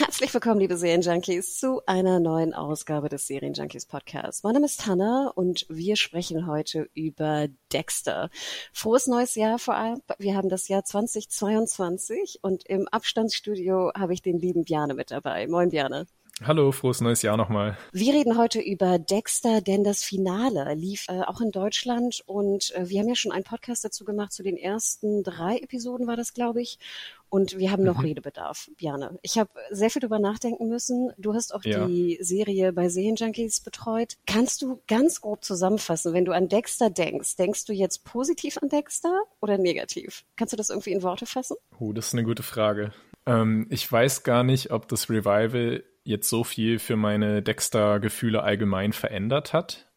Herzlich willkommen, liebe Serienjunkies, zu einer neuen Ausgabe des Serienjunkies Podcasts. Mein Name ist Hanna und wir sprechen heute über Dexter. Frohes neues Jahr vor allem. Wir haben das Jahr 2022 und im Abstandsstudio habe ich den lieben Bjane mit dabei. Moin Bjane. Hallo, frohes neues Jahr nochmal. Wir reden heute über Dexter, denn das Finale lief äh, auch in Deutschland und äh, wir haben ja schon einen Podcast dazu gemacht, zu den ersten drei Episoden war das, glaube ich. Und wir haben noch mhm. Redebedarf, Bjane. Ich habe sehr viel drüber nachdenken müssen. Du hast auch ja. die Serie bei Serienjunkies betreut. Kannst du ganz grob zusammenfassen, wenn du an Dexter denkst, denkst du jetzt positiv an Dexter oder negativ? Kannst du das irgendwie in Worte fassen? Oh, das ist eine gute Frage. Ähm, ich weiß gar nicht, ob das Revival jetzt so viel für meine Dexter-Gefühle allgemein verändert hat.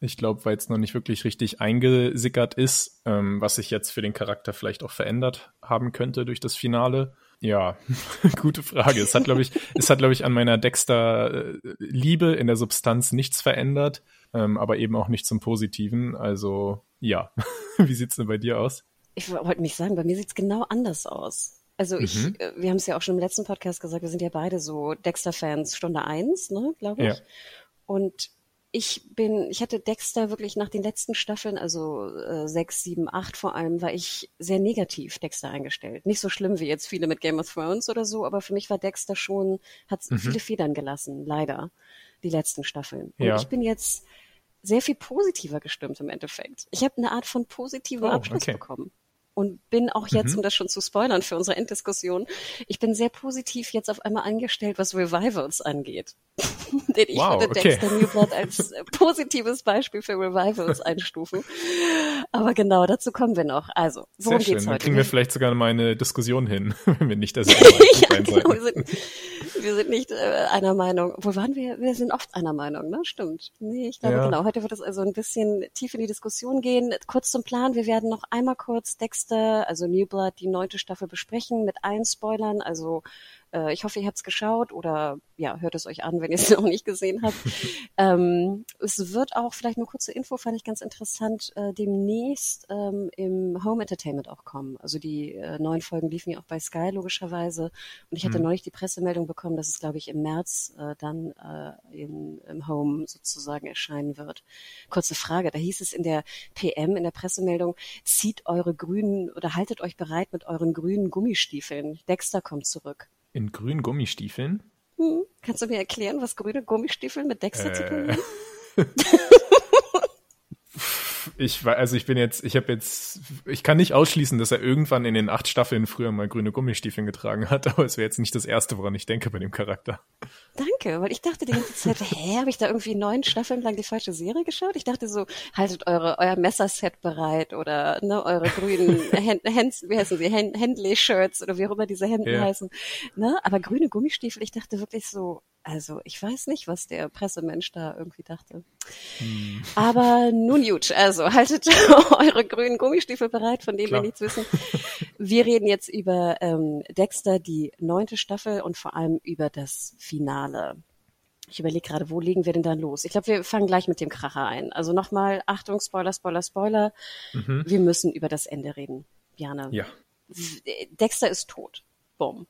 Ich glaube, weil es noch nicht wirklich richtig eingesickert ist, ähm, was sich jetzt für den Charakter vielleicht auch verändert haben könnte durch das Finale. Ja, gute Frage. Es hat, glaube ich, es hat, glaube ich, an meiner Dexter-Liebe in der Substanz nichts verändert, ähm, aber eben auch nicht zum Positiven. Also ja, wie sieht's denn bei dir aus? Ich wollte nicht sagen, bei mir sieht's genau anders aus. Also ich, mhm. Äh, wir haben es ja auch schon im letzten Podcast gesagt, wir sind ja beide so Dexter-Fans Stunde eins, ne, glaube ich. Ja. Und ich bin, ich hatte Dexter wirklich nach den letzten Staffeln, also äh, sechs, sieben, acht vor allem, war ich sehr negativ Dexter eingestellt. Nicht so schlimm wie jetzt viele mit Game of Thrones oder so, aber für mich war Dexter schon, hat mhm. viele Federn gelassen, leider, die letzten Staffeln. Und ja. ich bin jetzt sehr viel positiver gestimmt im Endeffekt. Ich habe eine Art von positiver oh, Abschluss okay. bekommen und bin auch jetzt, mhm. um das schon zu spoilern für unsere Enddiskussion, ich bin sehr positiv jetzt auf einmal angestellt, was Revivals angeht. Den ich wow, würde okay. Dexter New Blood als positives Beispiel für Revivals einstufen. Aber genau, dazu kommen wir noch. Also, worum Sehr geht's schön. heute? Dann kriegen wir vielleicht sogar mal eine Diskussion hin, wenn wir nicht derselben ja, genau, wir, sind, wir sind nicht äh, einer Meinung. Wo waren wir? Wir sind oft einer Meinung, ne? Stimmt. Nee, ich glaube ja. genau. Heute wird es also ein bisschen tief in die Diskussion gehen. Kurz zum Plan. Wir werden noch einmal kurz Dexter, also New Blood, die neunte Staffel besprechen mit allen Spoilern. Also äh, ich hoffe, ihr habt es geschaut oder ja, hört es euch an, wenn ihr es noch nicht gesehen habt. ähm, es wird auch, vielleicht eine kurze Info, fand ich ganz interessant, äh, demnächst ähm, im Home Entertainment auch kommen. Also die äh, neuen Folgen liefen ja auch bei Sky logischerweise. Und ich hatte mhm. neulich die Pressemeldung bekommen, dass es, glaube ich, im März äh, dann äh, in, im Home sozusagen erscheinen wird. Kurze Frage, da hieß es in der PM, in der Pressemeldung, zieht eure grünen oder haltet euch bereit mit euren grünen Gummistiefeln. Dexter kommt zurück. In grünen Gummistiefeln? Hm. Kannst du mir erklären, was grüne Gummistiefel mit Dexter äh. zu tun haben? ich war, also ich bin jetzt, ich habe jetzt, ich kann nicht ausschließen, dass er irgendwann in den acht Staffeln früher mal grüne Gummistiefeln getragen hat, aber es wäre jetzt nicht das erste, woran ich denke bei dem Charakter. Danke, weil ich dachte die ganze Zeit, hä, habe ich da irgendwie neun Staffeln lang die falsche Serie geschaut? Ich dachte so, haltet eure euer Messerset bereit oder ne, eure grünen Hand, Hand, wie heißen sie, Handley-Shirts oder wie auch immer diese Hemden ja. heißen. Ne? Aber grüne Gummistiefel, ich dachte wirklich so, also ich weiß nicht, was der Pressemensch da irgendwie dachte. Hm. Aber nun gut, also haltet eure grünen Gummistiefel bereit, von denen Klar. wir nichts wissen. Wir reden jetzt über ähm, Dexter, die neunte Staffel und vor allem über das Finale. Ich überlege gerade, wo legen wir denn dann los? Ich glaube, wir fangen gleich mit dem Kracher ein. Also nochmal, Achtung, Spoiler, Spoiler, Spoiler. Mhm. Wir müssen über das Ende reden. Jana. Ja. Dexter ist tot. Bumm.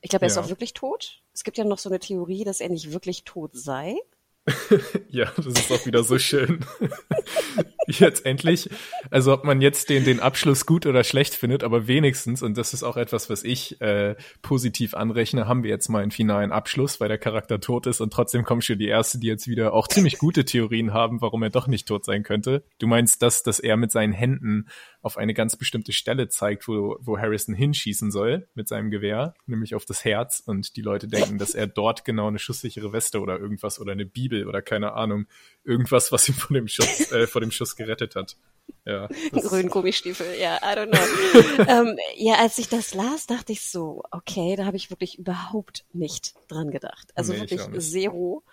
Ich glaube, er ja. ist auch wirklich tot. Es gibt ja noch so eine Theorie, dass er nicht wirklich tot sei. ja, das ist auch wieder so schön. jetzt endlich, also ob man jetzt den, den Abschluss gut oder schlecht findet, aber wenigstens, und das ist auch etwas, was ich äh, positiv anrechne, haben wir jetzt mal einen finalen Abschluss, weil der Charakter tot ist und trotzdem kommen schon die Erste, die jetzt wieder auch ziemlich gute Theorien haben, warum er doch nicht tot sein könnte. Du meinst das, dass er mit seinen Händen auf eine ganz bestimmte Stelle zeigt, wo, wo Harrison hinschießen soll mit seinem Gewehr, nämlich auf das Herz und die Leute denken, dass er dort genau eine schusssichere Weste oder irgendwas oder eine Bibel oder keine Ahnung, irgendwas, was ihn vor dem Schuss, äh, vor dem Schuss gerettet hat. Ja, Grünen Gummistiefel, ja, I don't know. ähm, ja, als ich das las, dachte ich so, okay, da habe ich wirklich überhaupt nicht dran gedacht. Also nee, wirklich zero.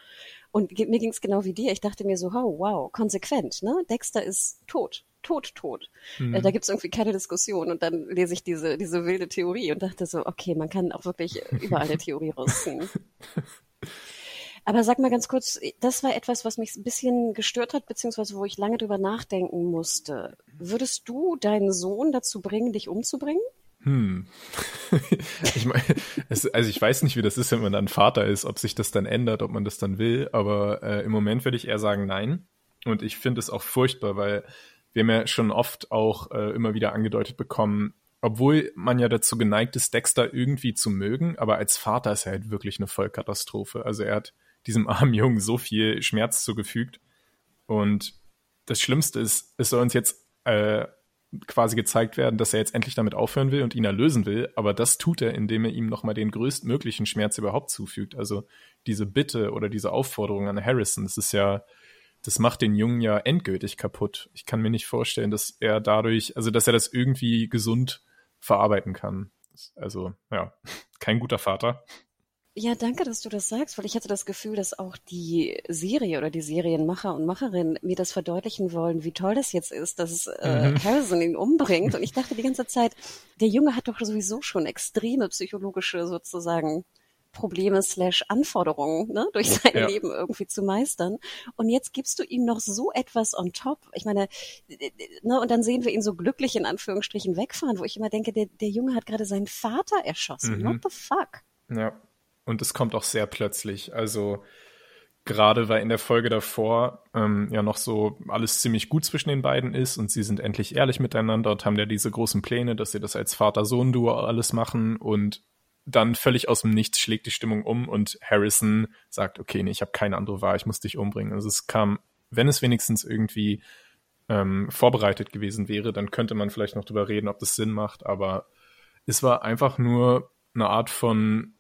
Und mir ging es genau wie dir. Ich dachte mir so, oh, wow, konsequent, ne? Dexter ist tot tot, tot. Mhm. Äh, da gibt's irgendwie keine Diskussion. Und dann lese ich diese, diese wilde Theorie und dachte so, okay, man kann auch wirklich überall eine Theorie rausziehen. Aber sag mal ganz kurz, das war etwas, was mich ein bisschen gestört hat, beziehungsweise wo ich lange drüber nachdenken musste. Würdest du deinen Sohn dazu bringen, dich umzubringen? Hm. ich meine, also ich weiß nicht, wie das ist, wenn man dann Vater ist, ob sich das dann ändert, ob man das dann will, aber äh, im Moment würde ich eher sagen, nein. Und ich finde es auch furchtbar, weil wir haben ja schon oft auch äh, immer wieder angedeutet bekommen, obwohl man ja dazu geneigt ist, Dexter irgendwie zu mögen, aber als Vater ist er halt wirklich eine Vollkatastrophe. Also er hat diesem armen Jungen so viel Schmerz zugefügt. Und das Schlimmste ist, es soll uns jetzt äh, quasi gezeigt werden, dass er jetzt endlich damit aufhören will und ihn erlösen will, aber das tut er, indem er ihm nochmal den größtmöglichen Schmerz überhaupt zufügt. Also diese Bitte oder diese Aufforderung an Harrison, das ist ja das macht den Jungen ja endgültig kaputt. Ich kann mir nicht vorstellen, dass er dadurch, also dass er das irgendwie gesund verarbeiten kann. Also, ja, kein guter Vater. Ja, danke, dass du das sagst, weil ich hatte das Gefühl, dass auch die Serie oder die Serienmacher und Macherinnen mir das verdeutlichen wollen, wie toll das jetzt ist, dass äh, mhm. Harrison ihn umbringt. Und ich dachte die ganze Zeit, der Junge hat doch sowieso schon extreme psychologische sozusagen Probleme slash Anforderungen ne, durch sein ja. Leben irgendwie zu meistern. Und jetzt gibst du ihm noch so etwas on top. Ich meine, ne, und dann sehen wir ihn so glücklich in Anführungsstrichen wegfahren, wo ich immer denke, der, der Junge hat gerade seinen Vater erschossen. Mhm. What the fuck? Ja, und es kommt auch sehr plötzlich. Also gerade weil in der Folge davor ähm, ja noch so alles ziemlich gut zwischen den beiden ist und sie sind endlich ehrlich miteinander und haben ja diese großen Pläne, dass sie das als Vater-Sohn-Duo alles machen und dann völlig aus dem Nichts schlägt die Stimmung um und Harrison sagt, okay, nee, ich habe keine andere Wahl, ich muss dich umbringen. Also es kam, wenn es wenigstens irgendwie ähm, vorbereitet gewesen wäre, dann könnte man vielleicht noch drüber reden, ob das Sinn macht, aber es war einfach nur eine Art von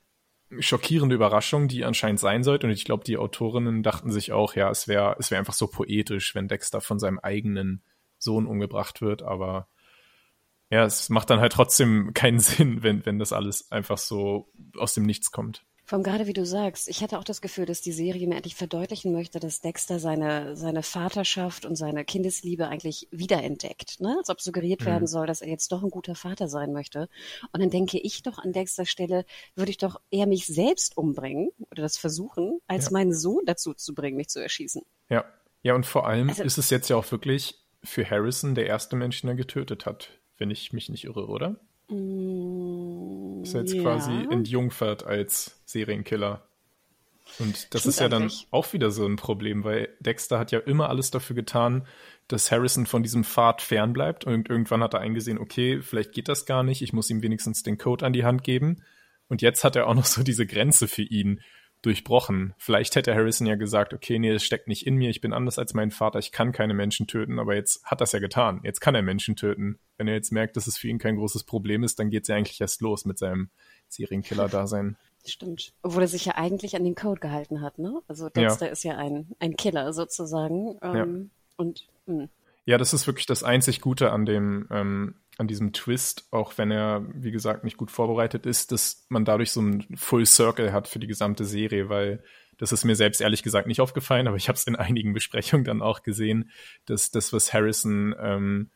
schockierende Überraschung, die anscheinend sein sollte. Und ich glaube, die Autorinnen dachten sich auch, ja, es wäre es wäre einfach so poetisch, wenn Dexter von seinem eigenen Sohn umgebracht wird, aber ja, es macht dann halt trotzdem keinen Sinn, wenn, wenn das alles einfach so aus dem Nichts kommt. Allem gerade wie du sagst, ich hatte auch das Gefühl, dass die Serie mir endlich verdeutlichen möchte, dass Dexter seine, seine Vaterschaft und seine Kindesliebe eigentlich wiederentdeckt. Ne? Als ob suggeriert mhm. werden soll, dass er jetzt doch ein guter Vater sein möchte. Und dann denke ich doch an Dexters Stelle, würde ich doch eher mich selbst umbringen oder das versuchen, als ja. meinen Sohn dazu zu bringen, mich zu erschießen. Ja, ja, und vor allem also, ist es jetzt ja auch wirklich für Harrison der erste Mensch, den er getötet hat wenn ich mich nicht irre, oder? Mm, ist jetzt ja. quasi entjungfert als Serienkiller. Und das Stimmt ist ja dann eigentlich. auch wieder so ein Problem, weil Dexter hat ja immer alles dafür getan, dass Harrison von diesem Pfad fernbleibt. Und irgendwann hat er eingesehen, okay, vielleicht geht das gar nicht, ich muss ihm wenigstens den Code an die Hand geben. Und jetzt hat er auch noch so diese Grenze für ihn, durchbrochen. Vielleicht hätte Harrison ja gesagt, okay, nee, es steckt nicht in mir, ich bin anders als mein Vater, ich kann keine Menschen töten, aber jetzt hat das ja getan. Jetzt kann er Menschen töten. Wenn er jetzt merkt, dass es für ihn kein großes Problem ist, dann geht es ja eigentlich erst los mit seinem Serienkiller-Dasein. Stimmt. Obwohl er sich ja eigentlich an den Code gehalten hat, ne? Also Dexter ja. ist ja ein, ein Killer sozusagen. Ähm, ja. Und mh. Hm. Ja, das ist wirklich das einzig Gute an dem, ähm, an diesem Twist, auch wenn er, wie gesagt, nicht gut vorbereitet ist, dass man dadurch so einen Full Circle hat für die gesamte Serie, weil das ist mir selbst ehrlich gesagt nicht aufgefallen, aber ich habe es in einigen Besprechungen dann auch gesehen, dass das, was Harrison ähm,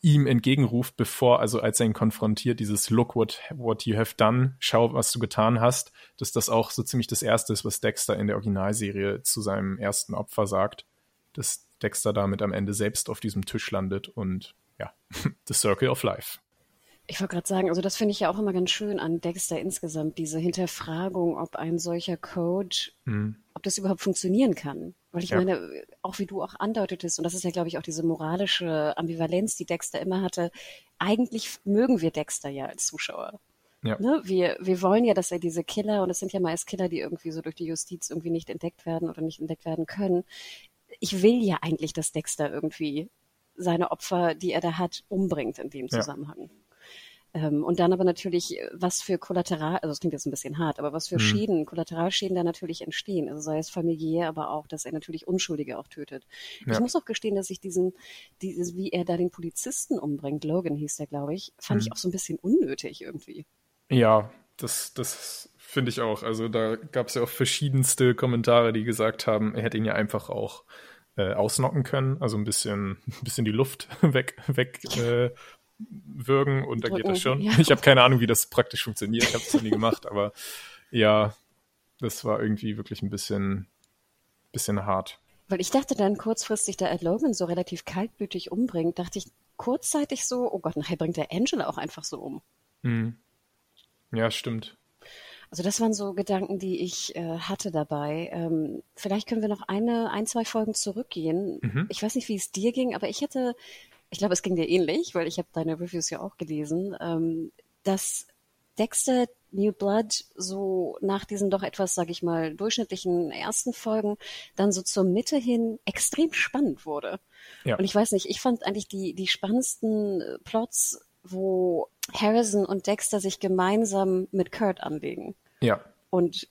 ihm entgegenruft, bevor, also als er ihn konfrontiert, dieses Look what, what you have done, schau, was du getan hast, dass das auch so ziemlich das Erste ist, was Dexter in der Originalserie zu seinem ersten Opfer sagt, dass Dexter damit am Ende selbst auf diesem Tisch landet und The Circle of Life. Ich wollte gerade sagen, also das finde ich ja auch immer ganz schön an Dexter insgesamt, diese Hinterfragung, ob ein solcher Code, mhm. ob das überhaupt funktionieren kann. Weil ich ja. meine, auch wie du auch andeutetest, und das ist ja, glaube ich, auch diese moralische Ambivalenz, die Dexter immer hatte, eigentlich mögen wir Dexter ja als Zuschauer. Ja. Ne? Wir, wir wollen ja, dass er diese Killer, und es sind ja meist Killer, die irgendwie so durch die Justiz irgendwie nicht entdeckt werden oder nicht entdeckt werden können. Ich will ja eigentlich, dass Dexter irgendwie seine Opfer, die er da hat, umbringt in dem Zusammenhang. Ja. Ähm, und dann aber natürlich, was für Kollateral, also das klingt jetzt ein bisschen hart, aber was für mhm. Schäden, Kollateralschäden da natürlich entstehen. Also sei es familiär, aber auch, dass er natürlich Unschuldige auch tötet. Ja. Ich muss auch gestehen, dass ich diesen, dieses, wie er da den Polizisten umbringt, Logan hieß der, glaube ich, fand mhm. ich auch so ein bisschen unnötig irgendwie. Ja, das, das finde ich auch. Also da gab es ja auch verschiedenste Kommentare, die gesagt haben, er hätte ihn ja einfach auch äh, ausnocken können, also ein bisschen, ein bisschen die Luft weg, weg äh, würgen und da geht das schon. Ja. Ich habe keine Ahnung, wie das praktisch funktioniert. Ich habe es noch nie gemacht, aber ja, das war irgendwie wirklich ein bisschen, bisschen hart. Weil ich dachte dann kurzfristig, da Ed Logan so relativ kaltblütig umbringt, dachte ich kurzzeitig so, oh Gott, nachher bringt der Angela auch einfach so um. Mhm. Ja, stimmt. Also das waren so Gedanken, die ich äh, hatte dabei. Ähm, vielleicht können wir noch eine, ein, zwei Folgen zurückgehen. Mhm. Ich weiß nicht, wie es dir ging, aber ich hätte, ich glaube, es ging dir ähnlich, weil ich habe deine Reviews ja auch gelesen, ähm, dass Dexter New Blood so nach diesen doch etwas, sage ich mal, durchschnittlichen ersten Folgen dann so zur Mitte hin extrem spannend wurde. Ja. Und ich weiß nicht, ich fand eigentlich die, die spannendsten äh, Plots, wo Harrison und Dexter sich gemeinsam mit Kurt anlegen. Ja. Und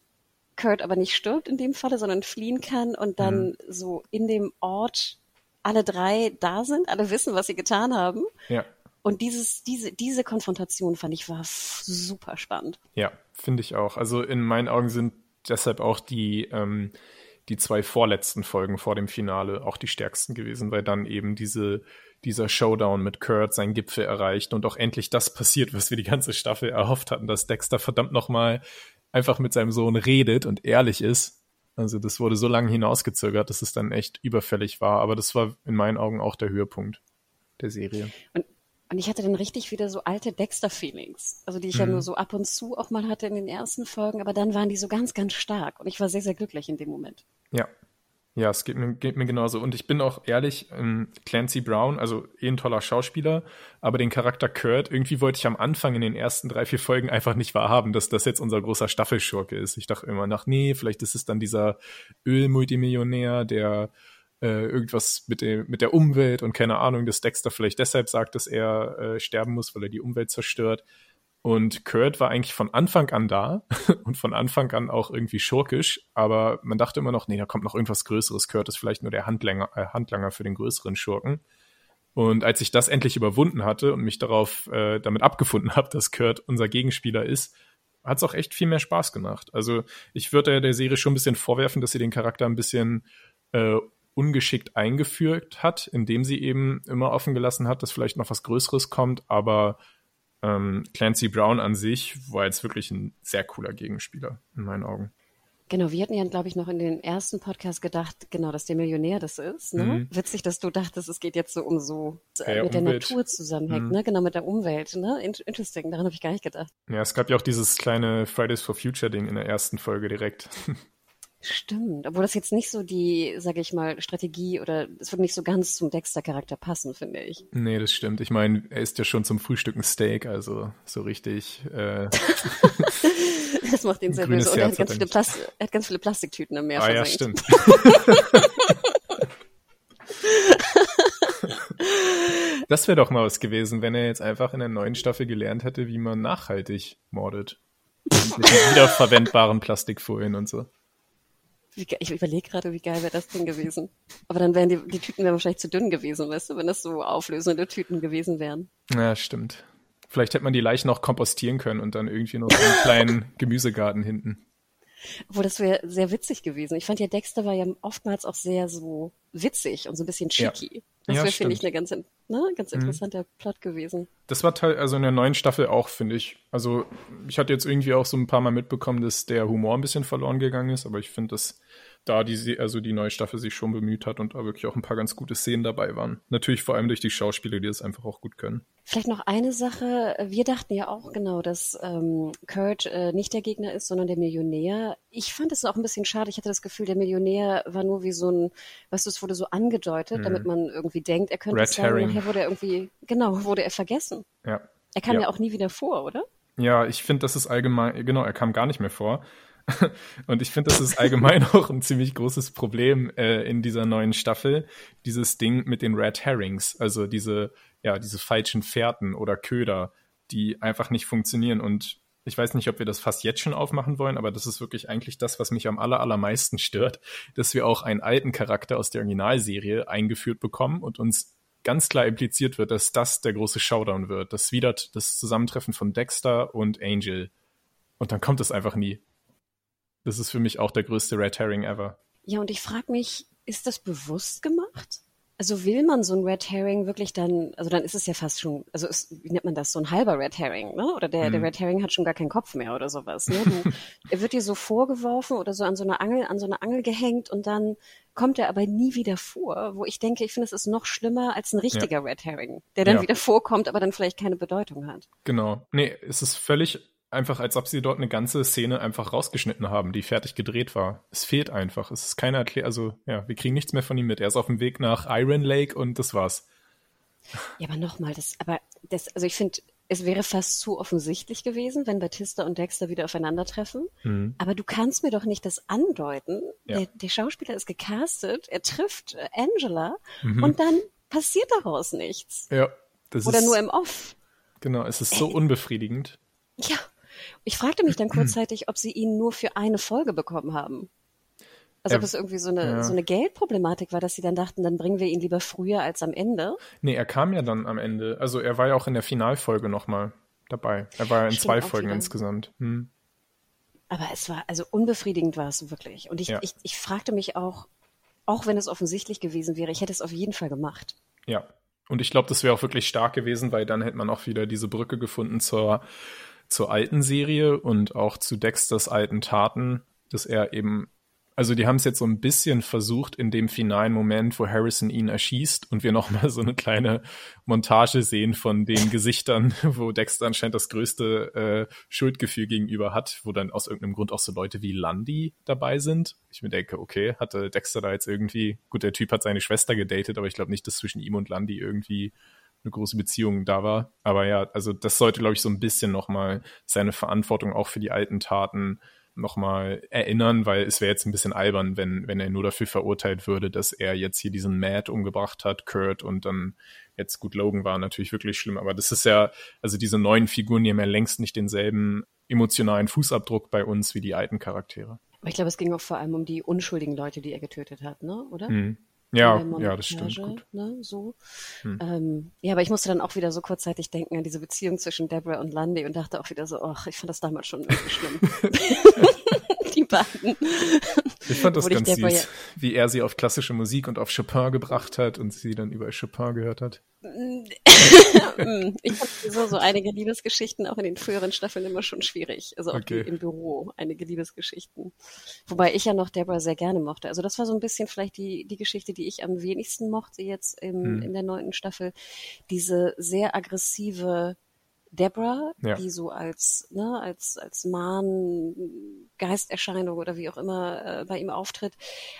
Kurt aber nicht stirbt in dem Falle, sondern fliehen kann und dann mhm. so in dem Ort alle drei da sind, alle wissen, was sie getan haben. Ja. Und dieses, diese, diese Konfrontation fand ich war super spannend. Ja, finde ich auch. Also in meinen Augen sind deshalb auch die, ähm, die zwei vorletzten Folgen vor dem Finale auch die stärksten gewesen, weil dann eben diese dieser Showdown mit Kurt seinen Gipfel erreicht und auch endlich das passiert, was wir die ganze Staffel erhofft hatten, dass Dexter verdammt nochmal einfach mit seinem Sohn redet und ehrlich ist. Also das wurde so lange hinausgezögert, dass es dann echt überfällig war. Aber das war in meinen Augen auch der Höhepunkt der Serie. Und, und ich hatte dann richtig wieder so alte Dexter-Feelings. Also die ich mhm. ja nur so ab und zu auch mal hatte in den ersten Folgen, aber dann waren die so ganz, ganz stark. Und ich war sehr, sehr glücklich in dem Moment. Ja, ja, es geht mir, geht mir genauso. Und ich bin auch ehrlich, ähm, Clancy Brown, also eh ein toller Schauspieler, aber den Charakter Kurt, irgendwie wollte ich am Anfang in den ersten drei, vier Folgen einfach nicht wahrhaben, dass das jetzt unser großer Staffelschurke ist. Ich dachte immer nach, nee, vielleicht ist es dann dieser Ölmultimillionär, der äh, irgendwas mit, dem, mit der Umwelt und keine Ahnung, dass Dexter vielleicht deshalb sagt, dass er äh, sterben muss, weil er die Umwelt zerstört. Und Kurt war eigentlich von Anfang an da und von Anfang an auch irgendwie schurkisch, aber man dachte immer noch, nee, da kommt noch irgendwas Größeres. Kurt ist vielleicht nur der Handlanger, äh, Handlanger für den größeren Schurken. Und als ich das endlich überwunden hatte und mich darauf äh, damit abgefunden habe, dass Kurt unser Gegenspieler ist, hat es auch echt viel mehr Spaß gemacht. Also ich würde der Serie schon ein bisschen vorwerfen, dass sie den Charakter ein bisschen äh, ungeschickt eingeführt hat, indem sie eben immer offen gelassen hat, dass vielleicht noch was Größeres kommt, aber ähm, Clancy Brown an sich war jetzt wirklich ein sehr cooler Gegenspieler in meinen Augen. Genau, wir hatten ja, glaube ich, noch in den ersten Podcast gedacht, genau, dass der Millionär das ist. Ne? Mhm. Witzig, dass du dachtest, es geht jetzt so um so äh, ja, mit Umwelt. der Natur zusammenhängt, mhm. ne? Genau, mit der Umwelt. Ne? Interesting, daran habe ich gar nicht gedacht. Ja, es gab ja auch dieses kleine Fridays for Future Ding in der ersten Folge direkt. Stimmt, obwohl das jetzt nicht so die, sage ich mal, Strategie oder es wird nicht so ganz zum Dexter-Charakter passen, finde ich. Nee, das stimmt. Ich meine, er isst ja schon zum Frühstück ein Steak, also so richtig. Äh, das macht ihn sehr böse. Und er hat, ganz viele Plast er hat ganz viele Plastiktüten im Meer Ah ja, stimmt. das wäre doch mal was gewesen, wenn er jetzt einfach in der neuen Staffel gelernt hätte, wie man nachhaltig mordet. Mit wiederverwendbaren Plastikfolien und so. Ich überlege gerade, wie geil wäre das denn gewesen. Aber dann wären die, die Tüten wären wahrscheinlich zu dünn gewesen, weißt du, wenn das so auflösende Tüten gewesen wären. Ja, stimmt. Vielleicht hätte man die Leichen noch kompostieren können und dann irgendwie noch so einen kleinen Gemüsegarten hinten. Obwohl, das wäre sehr witzig gewesen. Ich fand ja, Dexter war ja oftmals auch sehr so witzig und so ein bisschen cheeky. Ja. Das ja, wäre, finde ich, eine ganz, ne, ganz mhm. interessanter mhm. Plot gewesen. Das war Teil, also in der neuen Staffel auch, finde ich. Also ich hatte jetzt irgendwie auch so ein paar Mal mitbekommen, dass der Humor ein bisschen verloren gegangen ist, aber ich finde, das da die, also die neue Staffel sich schon bemüht hat und da wirklich auch ein paar ganz gute Szenen dabei waren. Natürlich vor allem durch die Schauspieler, die das einfach auch gut können. Vielleicht noch eine Sache. Wir dachten ja auch genau, dass ähm, Kurt äh, nicht der Gegner ist, sondern der Millionär. Ich fand es auch ein bisschen schade. Ich hatte das Gefühl, der Millionär war nur wie so ein, weißt du, es wurde so angedeutet, mhm. damit man irgendwie denkt, er könnte Red es sein. Herring. Nachher wurde er irgendwie, genau, wurde er vergessen. Ja. Er kam ja. ja auch nie wieder vor, oder? Ja, ich finde, das ist allgemein, genau, er kam gar nicht mehr vor. Und ich finde, das ist allgemein auch ein ziemlich großes Problem äh, in dieser neuen Staffel, dieses Ding mit den Red Herrings, also diese, ja, diese falschen Fährten oder Köder, die einfach nicht funktionieren. Und ich weiß nicht, ob wir das fast jetzt schon aufmachen wollen, aber das ist wirklich eigentlich das, was mich am aller, allermeisten stört, dass wir auch einen alten Charakter aus der Originalserie eingeführt bekommen und uns ganz klar impliziert wird, dass das der große Showdown wird. Das wieder das Zusammentreffen von Dexter und Angel. Und dann kommt es einfach nie. Das ist für mich auch der größte Red Herring ever. Ja, und ich frage mich, ist das bewusst gemacht? Also will man so ein Red Herring wirklich dann, also dann ist es ja fast schon, also ist, wie nennt man das, so ein halber Red Herring, ne? Oder der, mhm. der Red Herring hat schon gar keinen Kopf mehr oder sowas. Ne? Du, er wird dir so vorgeworfen oder so an so einer Angel, an so einer Angel gehängt und dann kommt er aber nie wieder vor, wo ich denke, ich finde, es ist noch schlimmer als ein richtiger ja. Red Herring, der dann ja. wieder vorkommt, aber dann vielleicht keine Bedeutung hat. Genau. Nee, es ist völlig einfach, als ob sie dort eine ganze Szene einfach rausgeschnitten haben, die fertig gedreht war. Es fehlt einfach. Es ist keine Erklärung. Also, ja, wir kriegen nichts mehr von ihm mit. Er ist auf dem Weg nach Iron Lake und das war's. Ja, aber nochmal, das, aber das, also ich finde, es wäre fast zu offensichtlich gewesen, wenn Batista und Dexter wieder aufeinandertreffen. Mhm. Aber du kannst mir doch nicht das andeuten. Ja. Der, der, Schauspieler ist gecastet, er trifft äh, Angela mhm. und dann passiert daraus nichts. Ja. Oder ist, nur im Off. Genau, es ist so Ey. unbefriedigend. Ja. Ich fragte mich dann kurzzeitig, ob sie ihn nur für eine Folge bekommen haben. Also ob es irgendwie so eine, ja. so eine Geldproblematik war, dass sie dann dachten, dann bringen wir ihn lieber früher als am Ende. Nee, er kam ja dann am Ende. Also er war ja auch in der Finalfolge nochmal dabei. Er war ja in Stimmt, zwei Folgen wieder. insgesamt. Hm. Aber es war, also unbefriedigend war es wirklich. Und ich, ja. ich, ich fragte mich auch, auch wenn es offensichtlich gewesen wäre, ich hätte es auf jeden Fall gemacht. Ja. Und ich glaube, das wäre auch wirklich stark gewesen, weil dann hätte man auch wieder diese Brücke gefunden zur zur alten Serie und auch zu Dexters alten Taten, dass er eben, also die haben es jetzt so ein bisschen versucht in dem finalen Moment, wo Harrison ihn erschießt und wir nochmal so eine kleine Montage sehen von den Gesichtern, wo Dexter anscheinend das größte äh, Schuldgefühl gegenüber hat, wo dann aus irgendeinem Grund auch so Leute wie Lundy dabei sind. Ich mir denke, okay, hatte Dexter da jetzt irgendwie, gut, der Typ hat seine Schwester gedatet, aber ich glaube nicht, dass zwischen ihm und Lundy irgendwie eine große Beziehung da war. Aber ja, also das sollte, glaube ich, so ein bisschen nochmal seine Verantwortung auch für die alten Taten nochmal erinnern, weil es wäre jetzt ein bisschen albern, wenn, wenn er nur dafür verurteilt würde, dass er jetzt hier diesen Matt umgebracht hat, Kurt und dann jetzt gut, Logan war natürlich wirklich schlimm, aber das ist ja, also diese neuen Figuren, die haben ja längst nicht denselben emotionalen Fußabdruck bei uns wie die alten Charaktere. Aber ich glaube, es ging auch vor allem um die unschuldigen Leute, die er getötet hat, ne? Oder? Hm. Ja, ja, das stimmt. Gut. Ne, so. Hm. Ähm, ja, aber ich musste dann auch wieder so kurzzeitig denken an diese Beziehung zwischen Deborah und Lundy und dachte auch wieder so, ach, ich fand das damals schon irgendwie schlimm. beiden. Ich fand das ganz süß, ja wie er sie auf klassische Musik und auf Chopin gebracht hat und sie dann über Chopin gehört hat. ich fand so, so einige Liebesgeschichten auch in den früheren Staffeln immer schon schwierig. Also auch okay. im Büro einige Liebesgeschichten. Wobei ich ja noch Deborah sehr gerne mochte. Also das war so ein bisschen vielleicht die, die Geschichte, die ich am wenigsten mochte jetzt im, hm. in der neunten Staffel. Diese sehr aggressive Deborah, ja. die so als, ne, als, als Mahn, Geisterscheinung oder wie auch immer äh, bei ihm auftritt.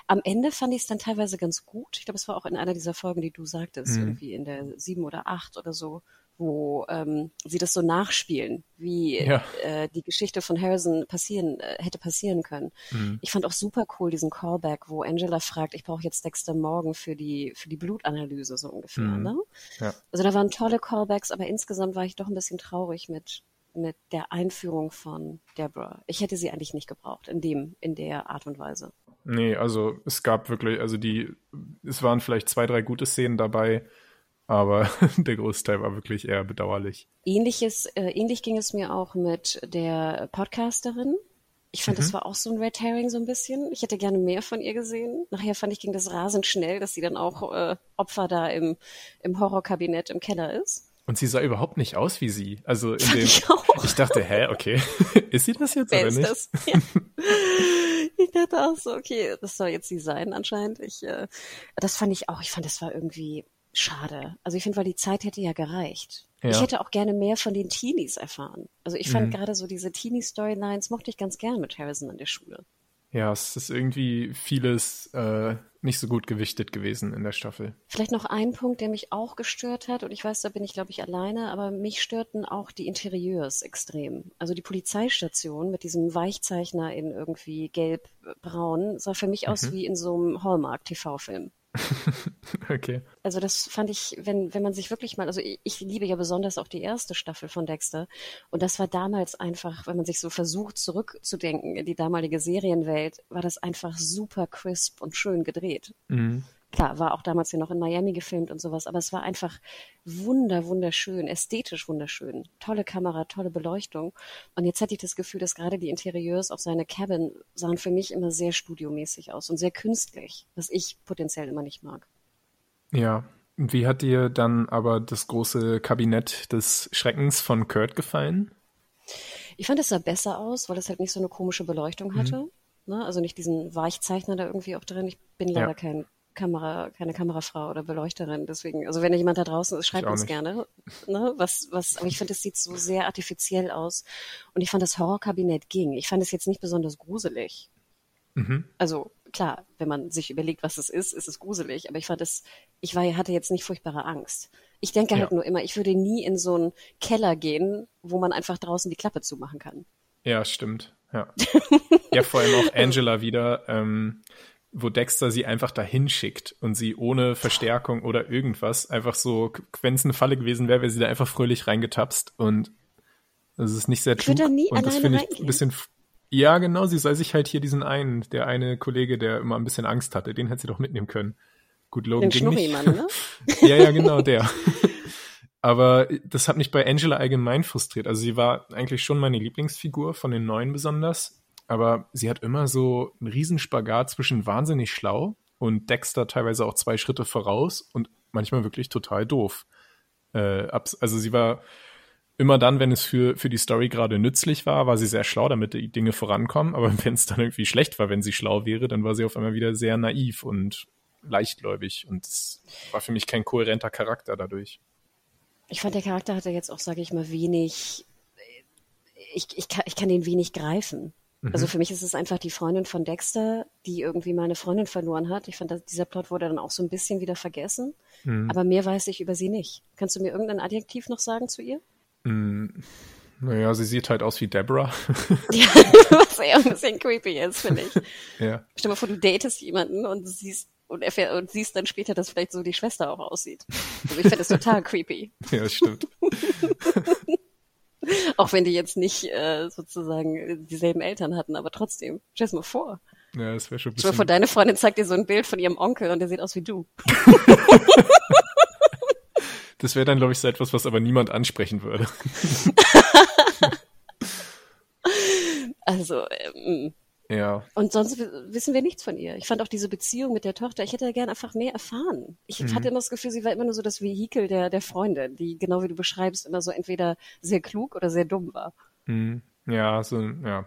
Am Ende fand ich es dann teilweise ganz gut. Ich glaube, es war auch in einer dieser Folgen, die du sagtest, mhm. irgendwie in der sieben oder acht oder so, wo ähm, sie das so nachspielen, wie ja. äh, die Geschichte von Harrison passieren äh, hätte passieren können. Mhm. Ich fand auch super cool diesen Callback, wo Angela fragt, ich brauche jetzt Dexter morgen für die für die Blutanalyse so ungefähr. Mhm. Ne? Ja. Also da waren tolle Callbacks, aber insgesamt war ich doch ein bisschen traurig mit mit der Einführung von Deborah. Ich hätte sie eigentlich nicht gebraucht in dem in der Art und Weise. Nee, also es gab wirklich, also die, es waren vielleicht zwei, drei gute Szenen dabei, aber der Großteil war wirklich eher bedauerlich. Ähnliches, äh, ähnlich ging es mir auch mit der Podcasterin. Ich fand, mhm. das war auch so ein Red Herring so ein bisschen. Ich hätte gerne mehr von ihr gesehen. Nachher fand ich, ging das rasend schnell, dass sie dann auch äh, Opfer da im, im Horrorkabinett im Keller ist. Und sie sah überhaupt nicht aus wie sie. Also in dem, ich, ich, dachte, hä, okay, ist sie das jetzt Wer oder nicht? Das? Ja. Ich dachte auch so, okay, das soll jetzt sie sein anscheinend. Ich, äh, das fand ich auch, ich fand, das war irgendwie schade. Also ich finde, weil die Zeit hätte ja gereicht. Ja. Ich hätte auch gerne mehr von den Teenies erfahren. Also ich fand mhm. gerade so diese Teenie-Storylines mochte ich ganz gern mit Harrison an der Schule. Ja, es ist irgendwie vieles äh, nicht so gut gewichtet gewesen in der Staffel. Vielleicht noch ein Punkt, der mich auch gestört hat, und ich weiß, da bin ich, glaube ich, alleine, aber mich störten auch die Interieurs extrem. Also die Polizeistation mit diesem Weichzeichner in irgendwie gelb-braun sah für mich mhm. aus wie in so einem Hallmark-TV-Film. okay. Also das fand ich, wenn, wenn man sich wirklich mal, also ich, ich, liebe ja besonders auch die erste Staffel von Dexter. Und das war damals einfach, wenn man sich so versucht zurückzudenken in die damalige Serienwelt, war das einfach super crisp und schön gedreht. Mhm. Klar, war auch damals ja noch in Miami gefilmt und sowas, aber es war einfach wunder, wunderschön, ästhetisch wunderschön. Tolle Kamera, tolle Beleuchtung. Und jetzt hatte ich das Gefühl, dass gerade die Interieurs auf seine Cabin sahen für mich immer sehr studiomäßig aus und sehr künstlich, was ich potenziell immer nicht mag. Ja. Und wie hat dir dann aber das große Kabinett des Schreckens von Kurt gefallen? Ich fand es sah besser aus, weil es halt nicht so eine komische Beleuchtung hatte. Mhm. Ne? Also nicht diesen Weichzeichner da irgendwie auch drin. Ich bin leider ja. kein Kamera, keine Kamerafrau oder Beleuchterin. Deswegen, also wenn jemand da draußen ist, schreibt uns nicht. gerne. Ne? Was, was, aber ich finde, es sieht so sehr artifiziell aus. Und ich fand, das Horrorkabinett ging. Ich fand es jetzt nicht besonders gruselig. Mhm. Also klar, wenn man sich überlegt, was es ist, ist es gruselig. Aber ich fand es, ich war, hatte jetzt nicht furchtbare Angst. Ich denke halt ja. nur immer, ich würde nie in so einen Keller gehen, wo man einfach draußen die Klappe zumachen kann. Ja, stimmt. Ja. ja, vor allem auch Angela wieder. Ähm, wo Dexter sie einfach dahin schickt und sie ohne Verstärkung oder irgendwas einfach so, wenn es eine Falle gewesen wäre, wäre sie da einfach fröhlich reingetapst und das ist nicht sehr klug. Ich nie und das finde ich ein bisschen ja, genau, sie soll sich halt hier diesen einen, der eine Kollege, der immer ein bisschen Angst hatte, den hätte sie doch mitnehmen können. Gut, Logan Den ging nicht. Ne? ja, ja, genau, der. Aber das hat mich bei Angela allgemein frustriert. Also sie war eigentlich schon meine Lieblingsfigur von den neuen besonders aber sie hat immer so einen Riesenspagat zwischen wahnsinnig schlau und Dexter teilweise auch zwei Schritte voraus und manchmal wirklich total doof. Äh, also sie war immer dann, wenn es für, für die Story gerade nützlich war, war sie sehr schlau, damit die Dinge vorankommen. Aber wenn es dann irgendwie schlecht war, wenn sie schlau wäre, dann war sie auf einmal wieder sehr naiv und leichtgläubig. Und es war für mich kein kohärenter Charakter dadurch. Ich fand, der Charakter hatte jetzt auch, sage ich mal, wenig. Ich, ich, kann, ich kann den wenig greifen. Also mhm. für mich ist es einfach die Freundin von Dexter, die irgendwie mal eine Freundin verloren hat. Ich fand, dieser Plot wurde dann auch so ein bisschen wieder vergessen. Mhm. Aber mehr weiß ich über sie nicht. Kannst du mir irgendein Adjektiv noch sagen zu ihr? Mhm. Naja, sie sieht halt aus wie Deborah. ja, was eher ein bisschen creepy ist, finde ich. ja. Stell dir mal vor, du datest jemanden und siehst und, erfähr, und siehst dann später, dass vielleicht so die Schwester auch aussieht. Also ich finde das total creepy. Ja, das stimmt. Auch wenn die jetzt nicht äh, sozusagen dieselben Eltern hatten, aber trotzdem, stell es mal vor. Ja, das wäre schon ein bisschen... Stell vor, deine Freundin zeigt dir so ein Bild von ihrem Onkel und der sieht aus wie du. das wäre dann, glaube ich, so etwas, was aber niemand ansprechen würde. also, ähm, ja. Und sonst wissen wir nichts von ihr. Ich fand auch diese Beziehung mit der Tochter, ich hätte ja gern einfach mehr erfahren. Ich mhm. hatte immer das Gefühl, sie war immer nur so das Vehikel der, der Freunde, die, genau wie du beschreibst, immer so entweder sehr klug oder sehr dumm war. Mhm. Ja, so, ja.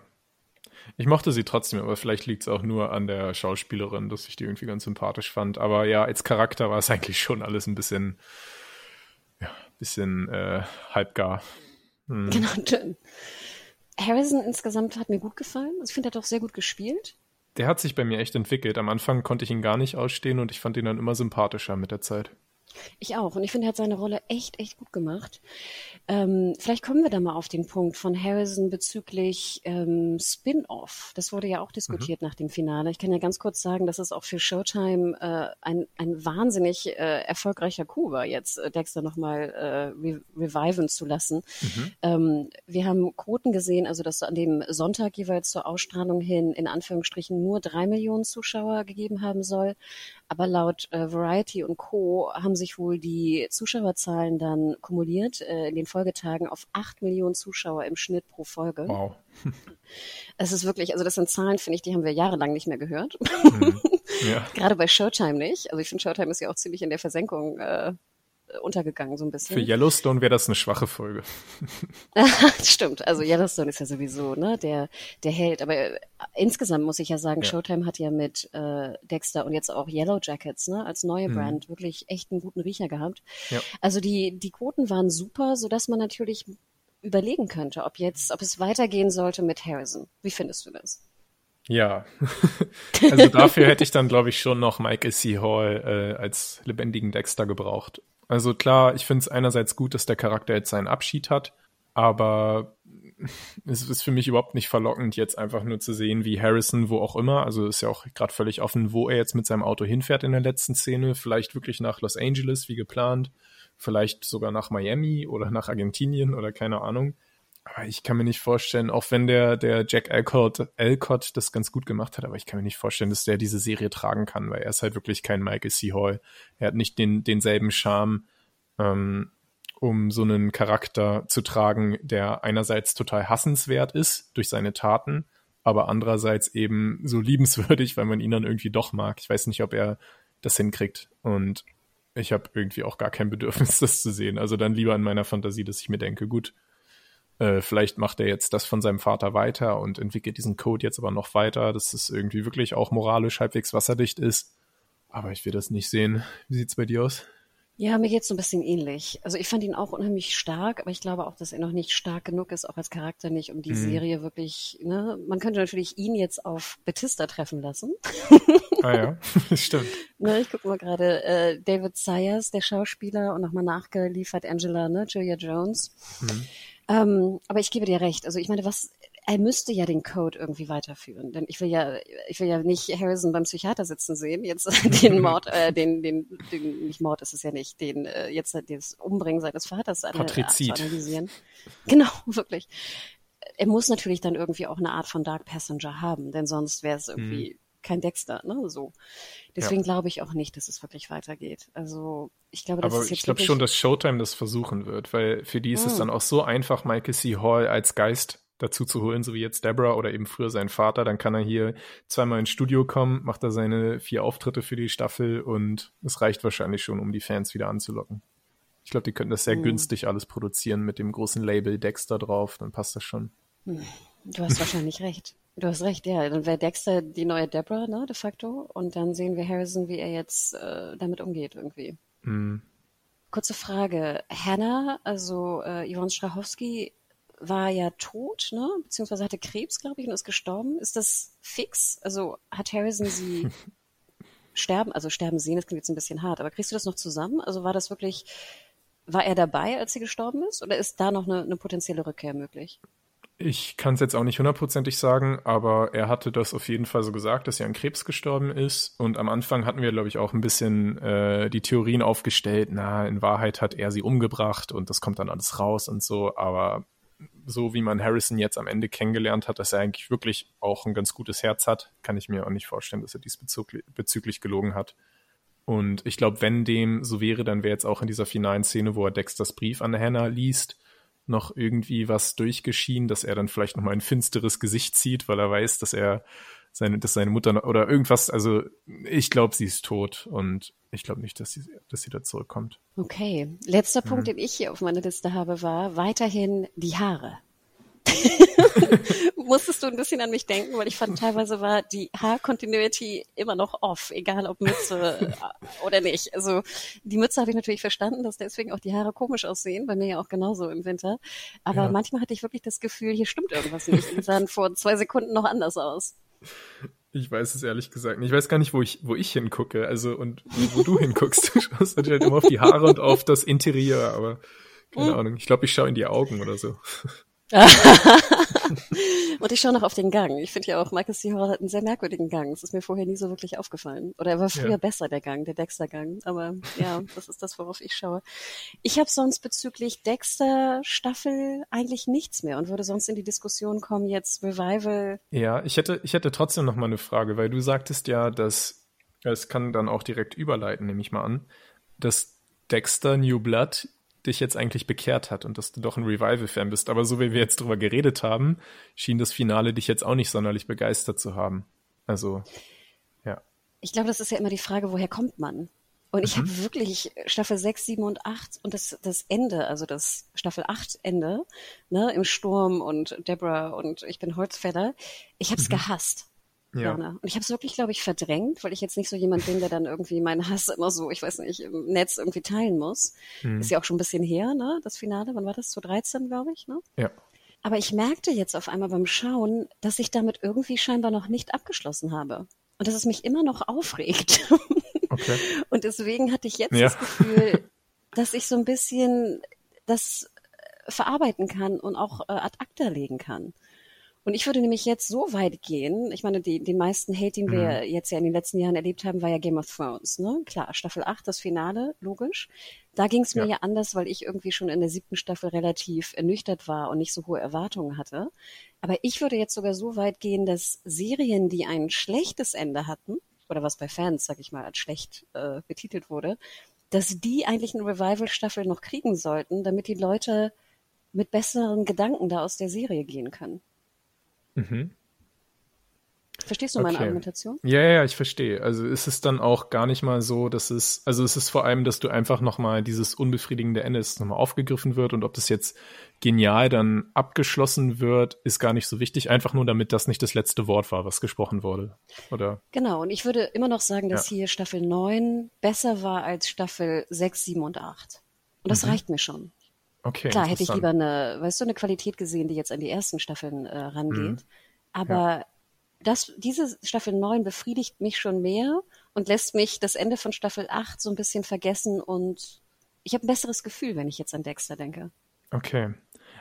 Ich mochte sie trotzdem, aber vielleicht liegt es auch nur an der Schauspielerin, dass ich die irgendwie ganz sympathisch fand. Aber ja, als Charakter war es eigentlich schon alles ein bisschen, ja, bisschen äh, halbgar. Mhm. Genau. Harrison insgesamt hat mir gut gefallen. Ich finde, er hat auch sehr gut gespielt. Der hat sich bei mir echt entwickelt. Am Anfang konnte ich ihn gar nicht ausstehen und ich fand ihn dann immer sympathischer mit der Zeit. Ich auch. Und ich finde, er hat seine Rolle echt, echt gut gemacht. Ähm, vielleicht kommen wir da mal auf den Punkt von Harrison bezüglich ähm, Spin-off. Das wurde ja auch diskutiert mhm. nach dem Finale. Ich kann ja ganz kurz sagen, dass es auch für Showtime äh, ein, ein wahnsinnig äh, erfolgreicher Coup war, jetzt äh, Dexter nochmal äh, re reviven zu lassen. Mhm. Ähm, wir haben Quoten gesehen, also dass an dem Sonntag jeweils zur Ausstrahlung hin in Anführungsstrichen nur drei Millionen Zuschauer gegeben haben soll. Aber laut äh, Variety und Co. haben sich wohl die Zuschauerzahlen dann kumuliert äh, in den Folgetagen auf acht Millionen Zuschauer im Schnitt pro Folge. Wow. Es ist wirklich, also das sind Zahlen, finde ich, die haben wir jahrelang nicht mehr gehört. Mhm. Ja. Gerade bei Showtime nicht. Also ich finde, Showtime ist ja auch ziemlich in der Versenkung äh, untergegangen so ein bisschen. Für Yellowstone wäre das eine schwache Folge. Stimmt, also Yellowstone ist ja sowieso ne, der, der Held. Aber äh, insgesamt muss ich ja sagen, ja. Showtime hat ja mit äh, Dexter und jetzt auch Yellow Jackets ne, als neue mhm. Brand wirklich echt einen guten Riecher gehabt. Ja. Also die, die Quoten waren super, sodass man natürlich überlegen könnte, ob jetzt, ob es weitergehen sollte mit Harrison. Wie findest du das? Ja, also dafür hätte ich dann, glaube ich, schon noch Michael C. Hall äh, als lebendigen Dexter gebraucht. Also klar, ich finde es einerseits gut, dass der Charakter jetzt seinen Abschied hat, aber es ist für mich überhaupt nicht verlockend, jetzt einfach nur zu sehen, wie Harrison, wo auch immer, also ist ja auch gerade völlig offen, wo er jetzt mit seinem Auto hinfährt in der letzten Szene, vielleicht wirklich nach Los Angeles, wie geplant, vielleicht sogar nach Miami oder nach Argentinien oder keine Ahnung. Aber ich kann mir nicht vorstellen, auch wenn der, der Jack Alcott, Alcott das ganz gut gemacht hat, aber ich kann mir nicht vorstellen, dass der diese Serie tragen kann, weil er ist halt wirklich kein Michael C. Hall. Er hat nicht den, denselben Charme, ähm, um so einen Charakter zu tragen, der einerseits total hassenswert ist durch seine Taten, aber andererseits eben so liebenswürdig, weil man ihn dann irgendwie doch mag. Ich weiß nicht, ob er das hinkriegt. Und ich habe irgendwie auch gar kein Bedürfnis, das zu sehen. Also dann lieber in meiner Fantasie, dass ich mir denke, gut, äh, vielleicht macht er jetzt das von seinem Vater weiter und entwickelt diesen Code jetzt aber noch weiter, dass es irgendwie wirklich auch moralisch halbwegs wasserdicht ist. Aber ich will das nicht sehen. Wie sieht's bei dir aus? Ja, mir geht's so ein bisschen ähnlich. Also ich fand ihn auch unheimlich stark, aber ich glaube auch, dass er noch nicht stark genug ist, auch als Charakter nicht, um die mhm. Serie wirklich, ne, man könnte natürlich ihn jetzt auf Batista treffen lassen. ah ja, stimmt. Ne, ich gucke mal gerade, äh, David Sayers, der Schauspieler, und nochmal nachgeliefert Angela, ne, Julia Jones. Mhm. Ähm, aber ich gebe dir recht. Also ich meine, was er müsste ja den Code irgendwie weiterführen, denn ich will ja, ich will ja nicht Harrison beim Psychiater sitzen sehen, jetzt den Mord, äh, den, den, den, nicht Mord ist es ja nicht, den äh, jetzt das Umbringen seines Vaters an, äh, zu analysieren. Genau, wirklich. Er muss natürlich dann irgendwie auch eine Art von Dark Passenger haben, denn sonst wäre es irgendwie hm. Kein Dexter, ne? So. Deswegen ja. glaube ich auch nicht, dass es wirklich weitergeht. Also ich glaube, das Aber ist jetzt ich glaube schon, dass Showtime das versuchen wird, weil für die ist hm. es dann auch so einfach, Michael C. Hall als Geist dazu zu holen, so wie jetzt Deborah oder eben früher sein Vater. Dann kann er hier zweimal ins Studio kommen, macht er seine vier Auftritte für die Staffel und es reicht wahrscheinlich schon, um die Fans wieder anzulocken. Ich glaube, die könnten das sehr mhm. günstig alles produzieren mit dem großen Label Dexter drauf, dann passt das schon. Hm. Du hast wahrscheinlich recht. Du hast recht, ja. Dann wäre Dexter die neue Deborah, ne, de facto. Und dann sehen wir Harrison, wie er jetzt äh, damit umgeht irgendwie. Mhm. Kurze Frage. Hannah, also äh, Yvonne Strachowski, war ja tot, ne? beziehungsweise hatte Krebs, glaube ich, und ist gestorben. Ist das fix? Also hat Harrison sie sterben, also sterben sehen, das klingt jetzt ein bisschen hart, aber kriegst du das noch zusammen? Also war das wirklich, war er dabei, als sie gestorben ist, oder ist da noch eine, eine potenzielle Rückkehr möglich? Ich kann es jetzt auch nicht hundertprozentig sagen, aber er hatte das auf jeden Fall so gesagt, dass er an Krebs gestorben ist. Und am Anfang hatten wir, glaube ich, auch ein bisschen äh, die Theorien aufgestellt, na, in Wahrheit hat er sie umgebracht und das kommt dann alles raus und so. Aber so wie man Harrison jetzt am Ende kennengelernt hat, dass er eigentlich wirklich auch ein ganz gutes Herz hat, kann ich mir auch nicht vorstellen, dass er diesbezüglich gelogen hat. Und ich glaube, wenn dem so wäre, dann wäre jetzt auch in dieser finalen Szene, wo er Dexters Brief an Hannah liest, noch irgendwie was durchgeschieden, dass er dann vielleicht noch mal ein finsteres Gesicht zieht, weil er weiß, dass er seine, dass seine Mutter noch, oder irgendwas, also ich glaube, sie ist tot und ich glaube nicht, dass sie, dass sie da zurückkommt. Okay. Letzter mhm. Punkt, den ich hier auf meiner Liste habe, war weiterhin die Haare. Musstest du ein bisschen an mich denken, weil ich fand, teilweise war die Haarcontinuity immer noch off, egal ob Mütze äh, oder nicht. Also die Mütze habe ich natürlich verstanden, dass deswegen auch die Haare komisch aussehen, bei mir ja auch genauso im Winter. Aber ja. manchmal hatte ich wirklich das Gefühl, hier stimmt irgendwas nicht. Die sahen vor zwei Sekunden noch anders aus. Ich weiß es ehrlich gesagt nicht. Ich weiß gar nicht, wo ich, wo ich hingucke. Also, und wo du hinguckst. Du schaust natürlich halt immer auf die Haare und auf das Interieur, aber keine hm. Ahnung. Ich glaube, ich schaue in die Augen oder so. und ich schaue noch auf den Gang. Ich finde ja auch, Michael C. Hall hat einen sehr merkwürdigen Gang. Das ist mir vorher nie so wirklich aufgefallen. Oder er war früher ja. besser, der Gang, der Dexter-Gang. Aber ja, das ist das, worauf ich schaue. Ich habe sonst bezüglich Dexter-Staffel eigentlich nichts mehr und würde sonst in die Diskussion kommen, jetzt Revival. Ja, ich hätte, ich hätte trotzdem noch mal eine Frage, weil du sagtest ja, dass es kann dann auch direkt überleiten, nehme ich mal an, dass Dexter New Blood dich jetzt eigentlich bekehrt hat und dass du doch ein Revival-Fan bist. Aber so wie wir jetzt drüber geredet haben, schien das Finale dich jetzt auch nicht sonderlich begeistert zu haben. Also, ja. Ich glaube, das ist ja immer die Frage, woher kommt man? Und ich mhm. habe wirklich Staffel 6, 7 und 8 und das, das Ende, also das Staffel 8 Ende, ne, im Sturm und Deborah und ich bin Holzfäller, ich habe es mhm. gehasst. Ja. Und ich habe es wirklich, glaube ich, verdrängt, weil ich jetzt nicht so jemand bin, der dann irgendwie meinen Hass immer so, ich weiß nicht, im Netz irgendwie teilen muss. Mhm. Ist ja auch schon ein bisschen her, ne, das Finale. Wann war das? 2013, glaube ich, ne? Ja. Aber ich merkte jetzt auf einmal beim Schauen, dass ich damit irgendwie scheinbar noch nicht abgeschlossen habe. Und dass es mich immer noch aufregt. Okay. Und deswegen hatte ich jetzt ja. das Gefühl, dass ich so ein bisschen das verarbeiten kann und auch äh, ad acta legen kann. Und ich würde nämlich jetzt so weit gehen, ich meine, die, den meisten Hate, den wir mhm. jetzt ja in den letzten Jahren erlebt haben, war ja Game of Thrones. Ne? Klar, Staffel 8, das Finale, logisch. Da ging es mir ja. ja anders, weil ich irgendwie schon in der siebten Staffel relativ ernüchtert war und nicht so hohe Erwartungen hatte. Aber ich würde jetzt sogar so weit gehen, dass Serien, die ein schlechtes Ende hatten, oder was bei Fans, sag ich mal, als schlecht äh, betitelt wurde, dass die eigentlich eine Revival-Staffel noch kriegen sollten, damit die Leute mit besseren Gedanken da aus der Serie gehen können. Mhm. Verstehst du meine okay. Argumentation? Ja, ja, ich verstehe. Also ist es dann auch gar nicht mal so, dass es, also es ist vor allem, dass du einfach nochmal dieses unbefriedigende Ende nochmal aufgegriffen wird und ob das jetzt genial dann abgeschlossen wird, ist gar nicht so wichtig. Einfach nur, damit das nicht das letzte Wort war, was gesprochen wurde. Oder? Genau. Und ich würde immer noch sagen, dass ja. hier Staffel 9 besser war als Staffel 6, 7 und 8. Und das mhm. reicht mir schon. Okay. Klar, hätte ich lieber eine, weißt du, eine Qualität gesehen, die jetzt an die ersten Staffeln äh, rangeht. Mhm. Aber ja. das, diese Staffel 9 befriedigt mich schon mehr und lässt mich das Ende von Staffel 8 so ein bisschen vergessen und ich habe ein besseres Gefühl, wenn ich jetzt an Dexter denke. Okay.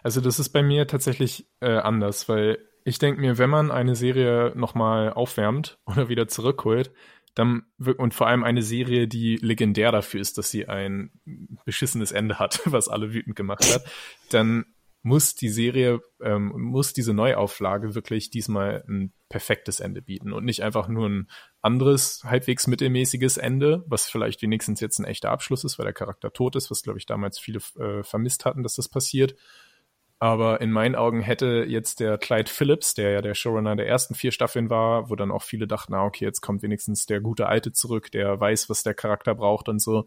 Also das ist bei mir tatsächlich äh, anders, weil ich denke mir, wenn man eine Serie nochmal aufwärmt oder wieder zurückholt, dann und vor allem eine Serie, die legendär dafür ist, dass sie ein beschissenes Ende hat, was alle wütend gemacht hat, dann muss die Serie, ähm, muss diese Neuauflage wirklich diesmal ein perfektes Ende bieten und nicht einfach nur ein anderes, halbwegs mittelmäßiges Ende, was vielleicht wenigstens jetzt ein echter Abschluss ist, weil der Charakter tot ist, was glaube ich damals viele äh, vermisst hatten, dass das passiert, aber in meinen Augen hätte jetzt der Clyde Phillips, der ja der Showrunner der ersten vier Staffeln war, wo dann auch viele dachten, ah, okay, jetzt kommt wenigstens der gute Alte zurück, der weiß, was der Charakter braucht und so.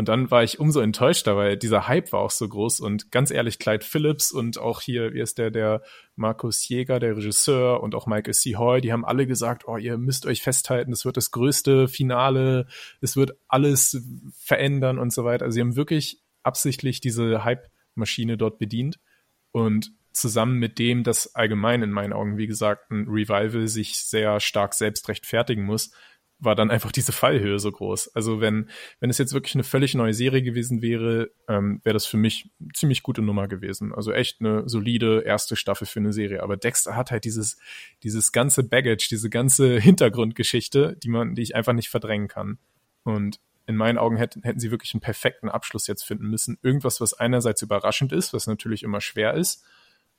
Und dann war ich umso enttäuschter, weil dieser Hype war auch so groß. Und ganz ehrlich, Clyde Phillips und auch hier, wie ist der, der Markus Jäger, der Regisseur und auch Michael C. Hoy, die haben alle gesagt, oh, ihr müsst euch festhalten, das wird das größte Finale, es wird alles verändern und so weiter. Also sie haben wirklich absichtlich diese Hype-Maschine dort bedient. Und zusammen mit dem, dass allgemein in meinen Augen, wie gesagt, ein Revival sich sehr stark selbst rechtfertigen muss, war dann einfach diese Fallhöhe so groß. Also wenn, wenn es jetzt wirklich eine völlig neue Serie gewesen wäre, ähm, wäre das für mich ziemlich gute Nummer gewesen. Also echt eine solide erste Staffel für eine Serie. Aber Dexter hat halt dieses, dieses ganze Baggage, diese ganze Hintergrundgeschichte, die man, die ich einfach nicht verdrängen kann. Und in meinen Augen hätten, hätten sie wirklich einen perfekten Abschluss jetzt finden müssen. Irgendwas, was einerseits überraschend ist, was natürlich immer schwer ist,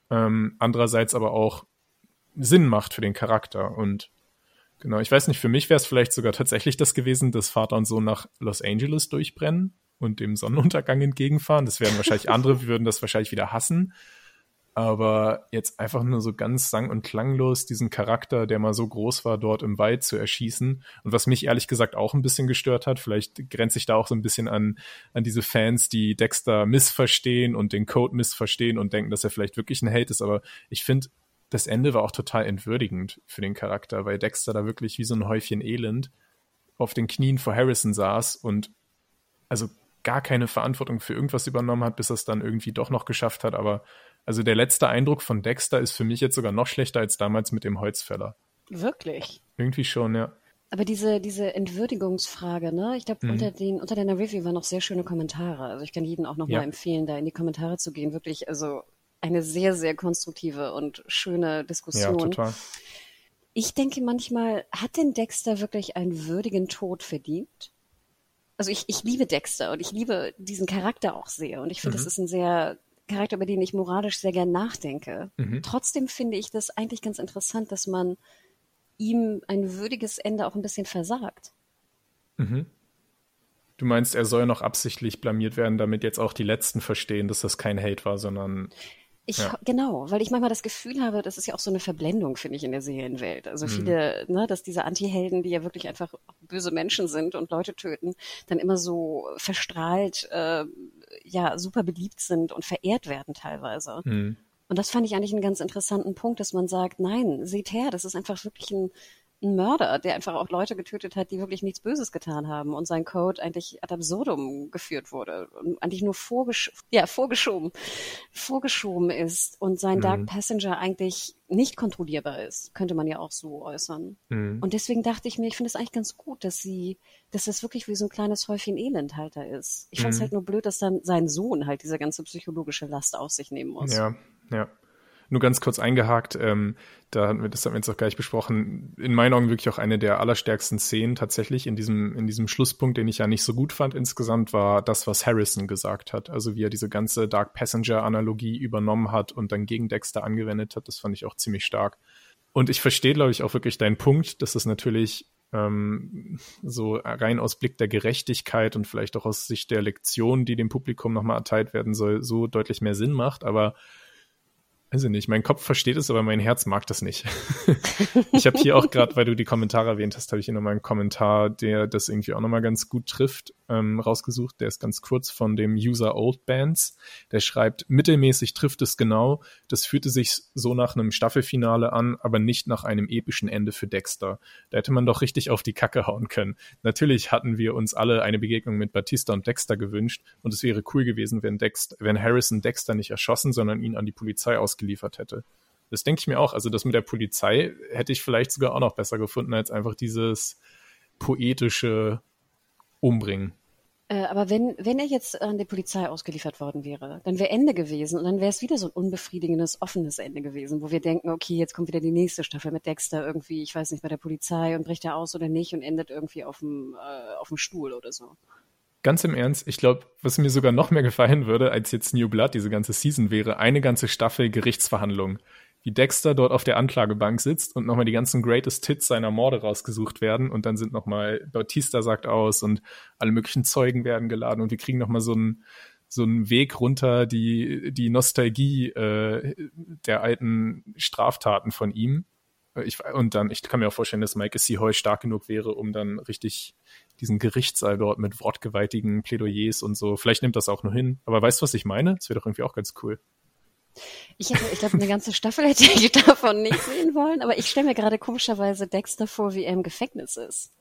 ähm, andererseits aber auch Sinn macht für den Charakter. Und genau, ich weiß nicht, für mich wäre es vielleicht sogar tatsächlich das gewesen, dass Vater und Sohn nach Los Angeles durchbrennen und dem Sonnenuntergang entgegenfahren. Das wären wahrscheinlich andere, wir würden das wahrscheinlich wieder hassen. Aber jetzt einfach nur so ganz sang- und klanglos diesen Charakter, der mal so groß war, dort im Wald zu erschießen. Und was mich ehrlich gesagt auch ein bisschen gestört hat, vielleicht grenze ich da auch so ein bisschen an, an diese Fans, die Dexter missverstehen und den Code missverstehen und denken, dass er vielleicht wirklich ein Held ist. Aber ich finde, das Ende war auch total entwürdigend für den Charakter, weil Dexter da wirklich wie so ein Häufchen Elend auf den Knien vor Harrison saß und also gar keine Verantwortung für irgendwas übernommen hat, bis er es dann irgendwie doch noch geschafft hat. Aber also der letzte Eindruck von Dexter ist für mich jetzt sogar noch schlechter als damals mit dem Holzfäller. Wirklich? Irgendwie schon, ja. Aber diese, diese Entwürdigungsfrage, ne? Ich glaube, mhm. unter, den, unter deiner Review waren noch sehr schöne Kommentare. Also ich kann jedem auch nochmal ja. empfehlen, da in die Kommentare zu gehen. Wirklich, also eine sehr, sehr konstruktive und schöne Diskussion. Ja, total. Ich denke manchmal, hat denn Dexter wirklich einen würdigen Tod verdient? Also ich, ich liebe Dexter und ich liebe diesen Charakter auch sehr. Und ich finde, mhm. das ist ein sehr Charakter, über den ich moralisch sehr gern nachdenke. Mhm. Trotzdem finde ich das eigentlich ganz interessant, dass man ihm ein würdiges Ende auch ein bisschen versagt. Mhm. Du meinst, er soll noch absichtlich blamiert werden, damit jetzt auch die Letzten verstehen, dass das kein Hate war, sondern Ich, ja. Genau, weil ich manchmal das Gefühl habe, das ist ja auch so eine Verblendung, finde ich, in der Serienwelt. Also mhm. viele, ne, dass diese Anti-Helden, die ja wirklich einfach böse Menschen sind und Leute töten, dann immer so verstrahlt, äh, ja, super beliebt sind und verehrt werden teilweise. Mhm. Und das fand ich eigentlich einen ganz interessanten Punkt, dass man sagt, nein, seht her, das ist einfach wirklich ein, ein Mörder, der einfach auch Leute getötet hat, die wirklich nichts Böses getan haben und sein Code eigentlich ad absurdum geführt wurde und eigentlich nur vorgesch ja, vorgeschoben, vorgeschoben ist und sein mhm. Dark Passenger eigentlich nicht kontrollierbar ist, könnte man ja auch so äußern. Mhm. Und deswegen dachte ich mir, ich finde es eigentlich ganz gut, dass sie, dass das wirklich wie so ein kleines Häufchen Elend halt da ist. Ich fand es mhm. halt nur blöd, dass dann sein Sohn halt diese ganze psychologische Last auf sich nehmen muss. Ja, ja. Nur ganz kurz eingehakt, ähm, da hatten wir, das haben wir jetzt auch gleich besprochen, in meinen Augen wirklich auch eine der allerstärksten Szenen tatsächlich in diesem, in diesem Schlusspunkt, den ich ja nicht so gut fand insgesamt, war das, was Harrison gesagt hat. Also wie er diese ganze Dark Passenger-Analogie übernommen hat und dann gegen Dexter angewendet hat, das fand ich auch ziemlich stark. Und ich verstehe, glaube ich, auch wirklich deinen Punkt, dass es natürlich ähm, so rein aus Blick der Gerechtigkeit und vielleicht auch aus Sicht der Lektion, die dem Publikum nochmal erteilt werden soll, so deutlich mehr Sinn macht. Aber Weiß ich nicht, mein Kopf versteht es, aber mein Herz mag das nicht. ich habe hier auch gerade, weil du die Kommentare erwähnt hast, habe ich hier nochmal einen Kommentar, der das irgendwie auch nochmal ganz gut trifft, ähm, rausgesucht. Der ist ganz kurz von dem User Old Bands. Der schreibt, mittelmäßig trifft es genau. Das fühlte sich so nach einem Staffelfinale an, aber nicht nach einem epischen Ende für Dexter. Da hätte man doch richtig auf die Kacke hauen können. Natürlich hatten wir uns alle eine Begegnung mit Batista und Dexter gewünscht und es wäre cool gewesen, wenn Dexter, wenn Harrison Dexter nicht erschossen, sondern ihn an die Polizei aus ausgeliefert hätte. Das denke ich mir auch. Also das mit der Polizei hätte ich vielleicht sogar auch noch besser gefunden als einfach dieses poetische Umbringen. Äh, aber wenn, wenn er jetzt an die Polizei ausgeliefert worden wäre, dann wäre Ende gewesen und dann wäre es wieder so ein unbefriedigendes, offenes Ende gewesen, wo wir denken, okay, jetzt kommt wieder die nächste Staffel mit Dexter irgendwie, ich weiß nicht, bei der Polizei und bricht er aus oder nicht und endet irgendwie auf dem, äh, auf dem Stuhl oder so ganz im Ernst, ich glaube, was mir sogar noch mehr gefallen würde, als jetzt New Blood, diese ganze Season, wäre eine ganze Staffel Gerichtsverhandlung. Wie Dexter dort auf der Anklagebank sitzt und nochmal die ganzen Greatest Hits seiner Morde rausgesucht werden und dann sind nochmal Bautista sagt aus und alle möglichen Zeugen werden geladen und wir kriegen nochmal so einen so einen Weg runter, die, die Nostalgie äh, der alten Straftaten von ihm. Ich, und dann, ich kann mir auch vorstellen, dass Mike C. Hoy stark genug wäre, um dann richtig diesen Gerichtssaal dort mit wortgewaltigen Plädoyers und so. Vielleicht nimmt das auch nur hin. Aber weißt du, was ich meine? Das wäre doch irgendwie auch ganz cool. Ich, hätte, ich glaube, eine ganze Staffel hätte ich davon nicht sehen wollen, aber ich stelle mir gerade komischerweise Dexter vor, wie er im Gefängnis ist.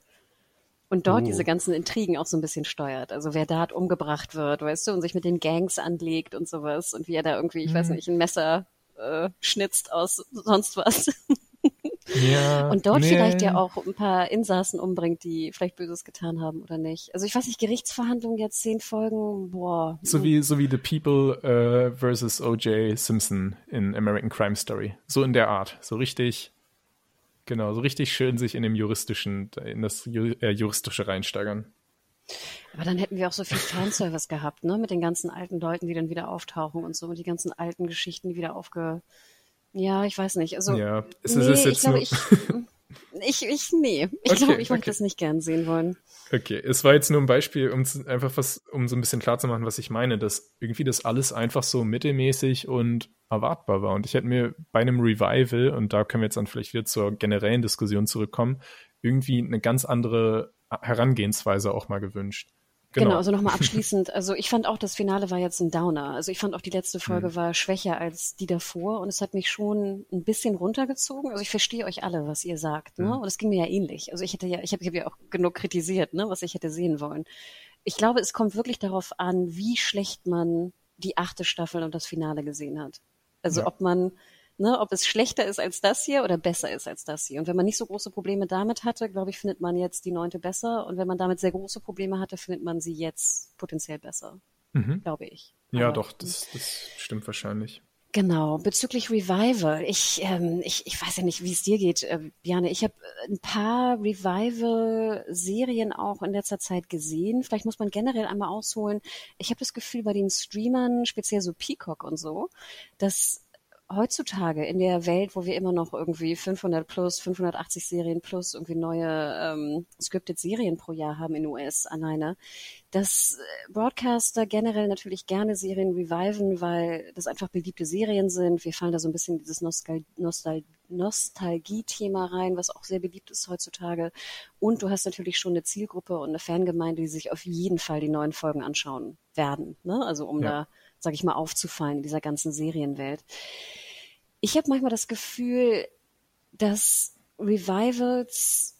Und dort oh. diese ganzen Intrigen auch so ein bisschen steuert. Also wer dort umgebracht wird, weißt du, und sich mit den Gangs anlegt und sowas. Und wie er da irgendwie, ich mhm. weiß nicht, ein Messer äh, schnitzt aus sonst was. Ja, und dort nee. vielleicht ja auch ein paar Insassen umbringt, die vielleicht Böses getan haben oder nicht. Also ich weiß nicht, Gerichtsverhandlungen jetzt zehn Folgen, boah. So wie, so wie The People uh, versus O.J. Simpson in American Crime Story. So in der Art. So richtig, genau, so richtig schön sich in dem juristischen, in das äh, juristische reinsteigern. Aber dann hätten wir auch so viel Fanservice gehabt, ne? Mit den ganzen alten Leuten, die dann wieder auftauchen und so, und die ganzen alten Geschichten, die wieder aufge ja, ich weiß nicht. Also, ja, es nee, ist jetzt ich glaube, ich, ich, ich, nee, ich okay, glaube, ich möchte okay. das nicht gern sehen wollen. Okay, es war jetzt nur ein Beispiel, um einfach was, um so ein bisschen klar zu machen, was ich meine, dass irgendwie das alles einfach so mittelmäßig und erwartbar war. Und ich hätte mir bei einem Revival, und da können wir jetzt dann vielleicht wieder zur generellen Diskussion zurückkommen, irgendwie eine ganz andere Herangehensweise auch mal gewünscht. Genau, genau also nochmal abschließend. Also ich fand auch, das Finale war jetzt ein Downer. Also ich fand auch die letzte Folge mhm. war schwächer als die davor und es hat mich schon ein bisschen runtergezogen. Also ich verstehe euch alle, was ihr sagt, ne? Mhm. Und es ging mir ja ähnlich. Also ich hätte ja, ich habe hab ja auch genug kritisiert, ne, was ich hätte sehen wollen. Ich glaube, es kommt wirklich darauf an, wie schlecht man die achte Staffel und das Finale gesehen hat. Also ja. ob man ne, ob es schlechter ist als das hier oder besser ist als das hier. Und wenn man nicht so große Probleme damit hatte, glaube ich, findet man jetzt die neunte besser. Und wenn man damit sehr große Probleme hatte, findet man sie jetzt potenziell besser. Mhm. Glaube ich. Ja, Aber, doch, das, das stimmt wahrscheinlich. Genau, bezüglich Revival. Ich, ähm, ich, ich weiß ja nicht, wie es dir geht, äh, Bjane. Ich habe ein paar Revival-Serien auch in letzter Zeit gesehen. Vielleicht muss man generell einmal ausholen. Ich habe das Gefühl, bei den Streamern, speziell so Peacock und so, dass heutzutage in der Welt, wo wir immer noch irgendwie 500 plus, 580 Serien plus irgendwie neue ähm, scripted Serien pro Jahr haben in US alleine, dass äh, Broadcaster generell natürlich gerne Serien reviven, weil das einfach beliebte Serien sind. Wir fallen da so ein bisschen in dieses Nostal Nostal Nostalgie-Thema rein, was auch sehr beliebt ist heutzutage. Und du hast natürlich schon eine Zielgruppe und eine Fangemeinde, die sich auf jeden Fall die neuen Folgen anschauen werden. Ne? Also um ja. da, sag ich mal, aufzufallen in dieser ganzen Serienwelt. Ich habe manchmal das Gefühl, dass Revivals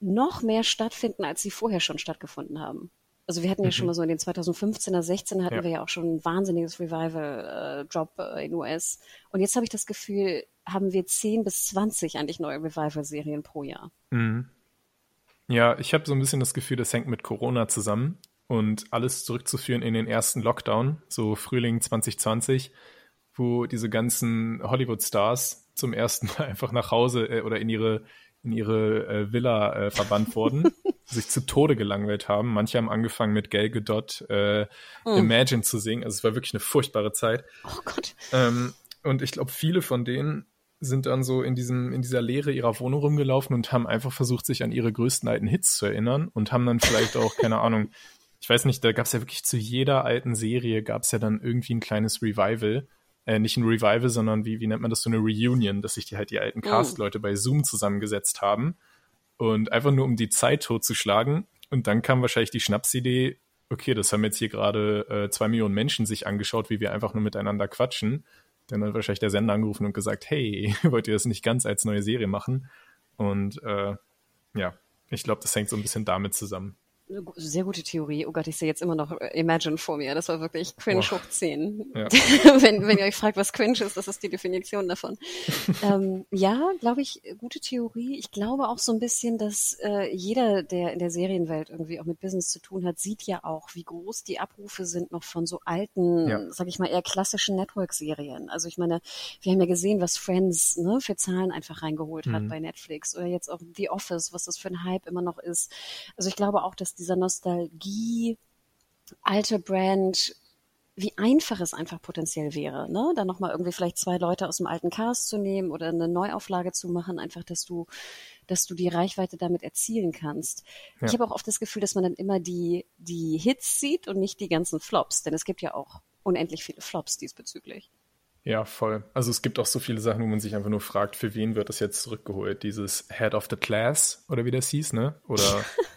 noch mehr stattfinden, als sie vorher schon stattgefunden haben. Also wir hatten ja mhm. schon mal so in den 2015er, 16er hatten ja. wir ja auch schon ein wahnsinniges Revival-Job äh, äh, in US. Und jetzt habe ich das Gefühl, haben wir 10 bis 20 eigentlich neue Revival-Serien pro Jahr. Mhm. Ja, ich habe so ein bisschen das Gefühl, das hängt mit Corona zusammen und alles zurückzuführen in den ersten Lockdown, so Frühling 2020, wo diese ganzen Hollywood-Stars zum ersten Mal einfach nach Hause äh, oder in ihre in ihre äh, Villa äh, verbannt wurden, sich zu Tode gelangweilt haben. Manche haben angefangen mit Gal Gadot äh, oh. Imagine zu singen. Also es war wirklich eine furchtbare Zeit. Oh Gott. Ähm, und ich glaube, viele von denen sind dann so in diesem in dieser Leere ihrer Wohnung rumgelaufen und haben einfach versucht, sich an ihre größten alten Hits zu erinnern und haben dann vielleicht auch keine Ahnung. Ich weiß nicht, da gab es ja wirklich zu jeder alten Serie gab es ja dann irgendwie ein kleines Revival äh, nicht ein Revival, sondern wie, wie nennt man das, so eine Reunion, dass sich die halt die alten oh. Cast-Leute bei Zoom zusammengesetzt haben und einfach nur um die Zeit totzuschlagen. Und dann kam wahrscheinlich die Schnapsidee, okay, das haben jetzt hier gerade äh, zwei Millionen Menschen sich angeschaut, wie wir einfach nur miteinander quatschen. Dann hat wahrscheinlich der Sender angerufen und gesagt, hey, wollt ihr das nicht ganz als neue Serie machen? Und äh, ja, ich glaube, das hängt so ein bisschen damit zusammen sehr gute Theorie. Oh Gott, ich sehe jetzt immer noch äh, Imagine vor mir. Das war wirklich cringe Boah. hoch 10. Ja. wenn, wenn ihr euch fragt, was cringe ist, das ist die Definition davon. ähm, ja, glaube ich, gute Theorie. Ich glaube auch so ein bisschen, dass äh, jeder, der in der Serienwelt irgendwie auch mit Business zu tun hat, sieht ja auch, wie groß die Abrufe sind noch von so alten, ja. sag ich mal, eher klassischen Network-Serien. Also ich meine, wir haben ja gesehen, was Friends ne, für Zahlen einfach reingeholt mhm. hat bei Netflix oder jetzt auch The Office, was das für ein Hype immer noch ist. Also ich glaube auch, dass die dieser Nostalgie, alte Brand, wie einfach es einfach potenziell wäre, ne? Dann nochmal irgendwie vielleicht zwei Leute aus dem alten Cast zu nehmen oder eine Neuauflage zu machen, einfach, dass du, dass du die Reichweite damit erzielen kannst. Ja. Ich habe auch oft das Gefühl, dass man dann immer die, die Hits sieht und nicht die ganzen Flops, denn es gibt ja auch unendlich viele Flops diesbezüglich. Ja, voll. Also es gibt auch so viele Sachen, wo man sich einfach nur fragt, für wen wird das jetzt zurückgeholt? Dieses Head of the Class oder wie das hieß, ne? Oder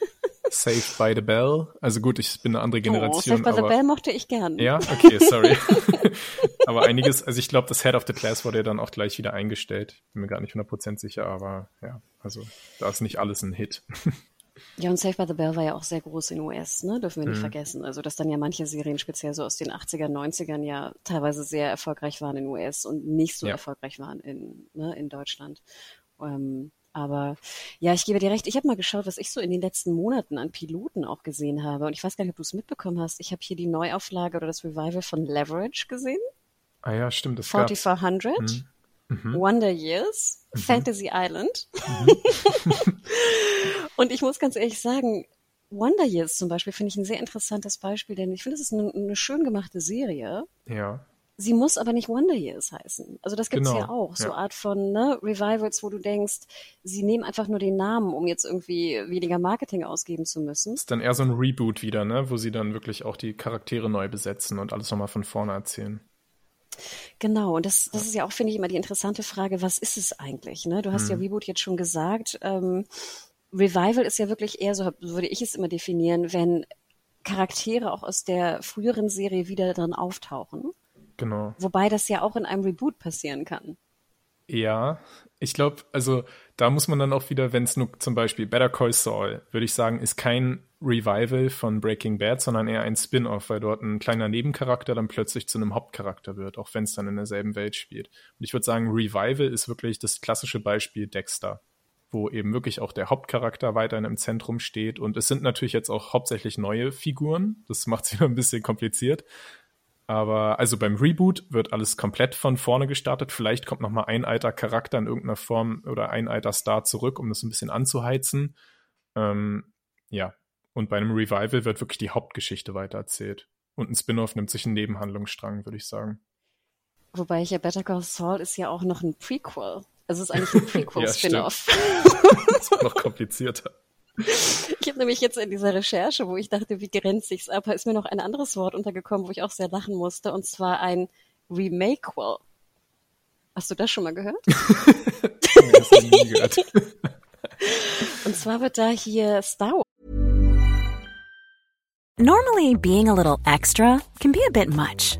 Saved by the Bell. Also gut, ich bin eine andere Generation. Oh, Saved by the Bell mochte ich gern. Ja, okay, sorry. aber einiges, also ich glaube, das Head of the Class wurde ja dann auch gleich wieder eingestellt. Bin mir gar nicht 100% sicher, aber ja, also da ist nicht alles ein Hit. Ja, und Saved by the Bell war ja auch sehr groß in US, ne? Dürfen wir nicht mhm. vergessen. Also, dass dann ja manche Serien, speziell so aus den 80er, 90ern, ja teilweise sehr erfolgreich waren in US und nicht so ja. erfolgreich waren in, ne, in Deutschland. Ähm, aber ja, ich gebe dir recht. Ich habe mal geschaut, was ich so in den letzten Monaten an Piloten auch gesehen habe. Und ich weiß gar nicht, ob du es mitbekommen hast. Ich habe hier die Neuauflage oder das Revival von Leverage gesehen. Ah ja, stimmt. Das 4400. Mhm. Mhm. Wonder Years, mhm. Fantasy Island. Mhm. und ich muss ganz ehrlich sagen, Wonder Years zum Beispiel finde ich ein sehr interessantes Beispiel, denn ich finde, es ist eine, eine schön gemachte Serie. Ja. Sie muss aber nicht Wonder Years heißen. Also das gibt's genau. ja auch, so ja. Art von ne, Revivals, wo du denkst, sie nehmen einfach nur den Namen, um jetzt irgendwie weniger Marketing ausgeben zu müssen. Das ist dann eher so ein Reboot wieder, ne, wo sie dann wirklich auch die Charaktere neu besetzen und alles nochmal von vorne erzählen. Genau, und das, das ist ja auch, finde ich, immer die interessante Frage, was ist es eigentlich? Ne? Du hast hm. ja mhm. Reboot jetzt schon gesagt. Ähm, Revival ist ja wirklich eher, so würde ich es immer definieren, wenn Charaktere auch aus der früheren Serie wieder drin auftauchen. Genau. Wobei das ja auch in einem Reboot passieren kann. Ja, ich glaube, also da muss man dann auch wieder, wenn es nur zum Beispiel Better Call Saul, würde ich sagen, ist kein Revival von Breaking Bad, sondern eher ein Spin-off, weil dort ein kleiner Nebencharakter dann plötzlich zu einem Hauptcharakter wird, auch wenn es dann in derselben Welt spielt. Und ich würde sagen, Revival ist wirklich das klassische Beispiel Dexter, wo eben wirklich auch der Hauptcharakter weiterhin im Zentrum steht. Und es sind natürlich jetzt auch hauptsächlich neue Figuren. Das macht es wieder ein bisschen kompliziert. Aber also beim Reboot wird alles komplett von vorne gestartet. Vielleicht kommt noch mal ein alter Charakter in irgendeiner Form oder ein alter Star zurück, um das ein bisschen anzuheizen. Ähm, ja. Und bei einem Revival wird wirklich die Hauptgeschichte weitererzählt. Und ein Spin-off nimmt sich einen Nebenhandlungsstrang, würde ich sagen. Wobei ich ja Better Call Saul ist ja auch noch ein Prequel. Also es ist eigentlich ein Prequel-Spin-off. das ist noch komplizierter. Ich habe nämlich jetzt in dieser Recherche, wo ich dachte, wie grenzt sich's ab, ist mir noch ein anderes Wort untergekommen, wo ich auch sehr lachen musste, und zwar ein Remakequel. Hast du das schon mal gehört? nee, gehört. und zwar wird da hier Star Wars. Normally, being a little extra can be a bit much,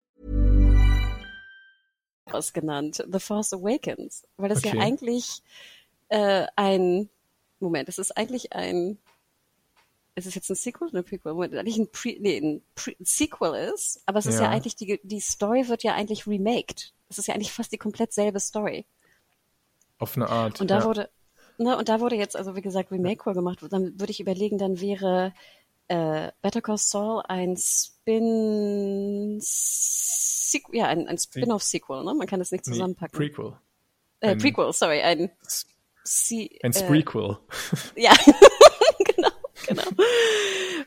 Genannt, The Force Awakens, weil das Okay. ja eigentlich äh, ein, Moment, es ist eigentlich ein, ist es jetzt ein Sequel oder ein Prequel? Moment, eigentlich ein, Pre, nee, ein Pre Sequel ist, aber es ist ja. Ja. eigentlich, die, die Story wird ja eigentlich remaked. Es ist ja eigentlich fast die komplett selbe Story. Auf eine Art. Und da ja. wurde, ne, und da wurde jetzt, also wie gesagt, Remake gemacht. Dann würde ich überlegen, dann wäre äh, Better Call Saul ein Spin, Sequ ja, ein, ein Spin-off-Sequel, ne? Man kann das nicht Nee, zusammenpacken. Prequel. äh, ein- Prequel, sorry, ein S- Se Ein äh, Sprequel. Ja, genau, genau.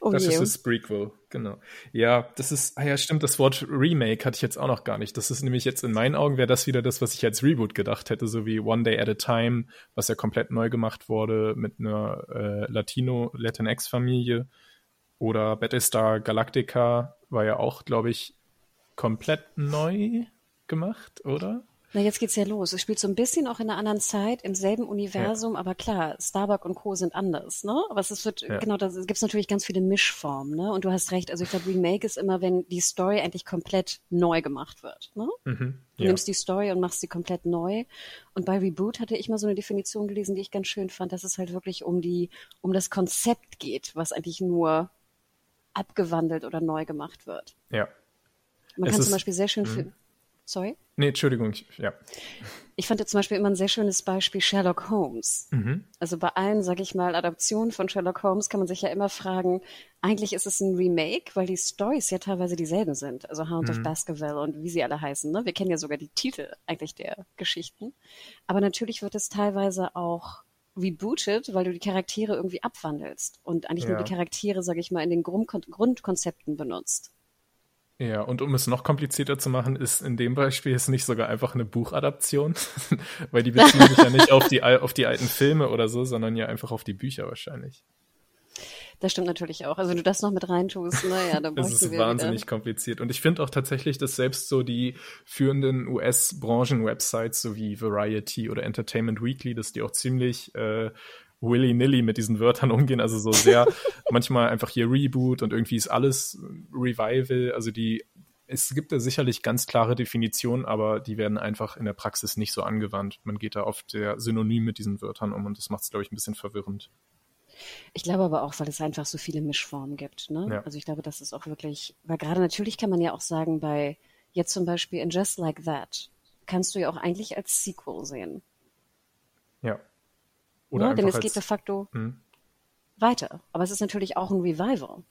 Oh Das je. ist das Prequel, genau. Ja, das ist, ah ja, stimmt, das Wort Remake hatte ich jetzt auch noch gar nicht. Das ist nämlich jetzt in meinen Augen wäre das wieder das, was ich als Reboot gedacht hätte, so wie One Day at a Time, was ja komplett neu gemacht wurde mit einer äh, Latino-Latinx-Familie. Oder Battlestar Galactica war ja auch, glaube ich, komplett neu gemacht, oder? Na, jetzt geht's ja los. Es spielt so ein bisschen auch in einer anderen Zeit, im selben Universum, aber klar, Starbuck und Co. sind anders, ne? Aber es wird, Ja. genau, da gibt's natürlich ganz viele Mischformen, ne? Und du hast recht, also ich glaube, Remake ist immer, wenn die Story eigentlich komplett neu gemacht wird, ne? Mhm. Du Ja. nimmst die Story und machst sie komplett neu. Und bei Reboot hatte ich mal so eine Definition gelesen, die ich ganz schön fand, dass es halt wirklich um die, um das Konzept geht, was eigentlich nur abgewandelt oder neu gemacht wird. ja. Man Es kann Mhm. zum Beispiel sehr schön für, sorry? Nee, Entschuldigung, ich, ja. Ich fand jetzt zum Beispiel immer ein sehr schönes Beispiel Sherlock Holmes. Mhm. Also bei allen, sag ich mal, Adaptionen von Sherlock Holmes kann man sich ja immer fragen, eigentlich ist es ein Remake, weil die Stories ja teilweise dieselben sind. Also Hound of Baskerville und wie sie alle heißen. Ne? Wir kennen ja sogar die Titel eigentlich der Geschichten. Aber natürlich wird es teilweise auch rebooted, weil du die Charaktere irgendwie abwandelst und eigentlich nur Ja. die Charaktere, sag ich mal, in den Grundkon Grundkonzepten benutzt. Ja, und um es noch komplizierter zu machen, ist in dem Beispiel jetzt nicht sogar einfach eine Buchadaption, weil die beziehen sich ja nicht auf die, auf die alten Filme oder so, sondern ja einfach auf die Bücher wahrscheinlich. Das stimmt natürlich auch. Also wenn du das noch mit reintust, naja, dann Das ist wir wahnsinnig wieder. kompliziert. Und ich finde auch tatsächlich, dass selbst so die führenden US-Branchen-Websites, so wie Variety oder Entertainment Weekly, dass die auch ziemlich äh, willy-nilly mit diesen Wörtern umgehen. Also so sehr manchmal einfach hier Reboot und irgendwie ist alles Revival. Also die, es gibt da sicherlich ganz klare Definitionen, aber die werden einfach in der Praxis nicht so angewandt. Man geht da oft sehr synonym mit diesen Wörtern um und das macht es, glaube ich, ein bisschen verwirrend. Ich glaube aber auch, weil es einfach so viele Mischformen gibt. Ne? Ja. Also ich glaube, das ist auch wirklich, weil gerade natürlich kann man ja auch sagen, bei jetzt zum Beispiel in Just Like That kannst du ja auch eigentlich als Sequel sehen. Ja. Oder ne? Denn es geht de als, facto Hm. weiter. Aber es ist natürlich auch ein Revival.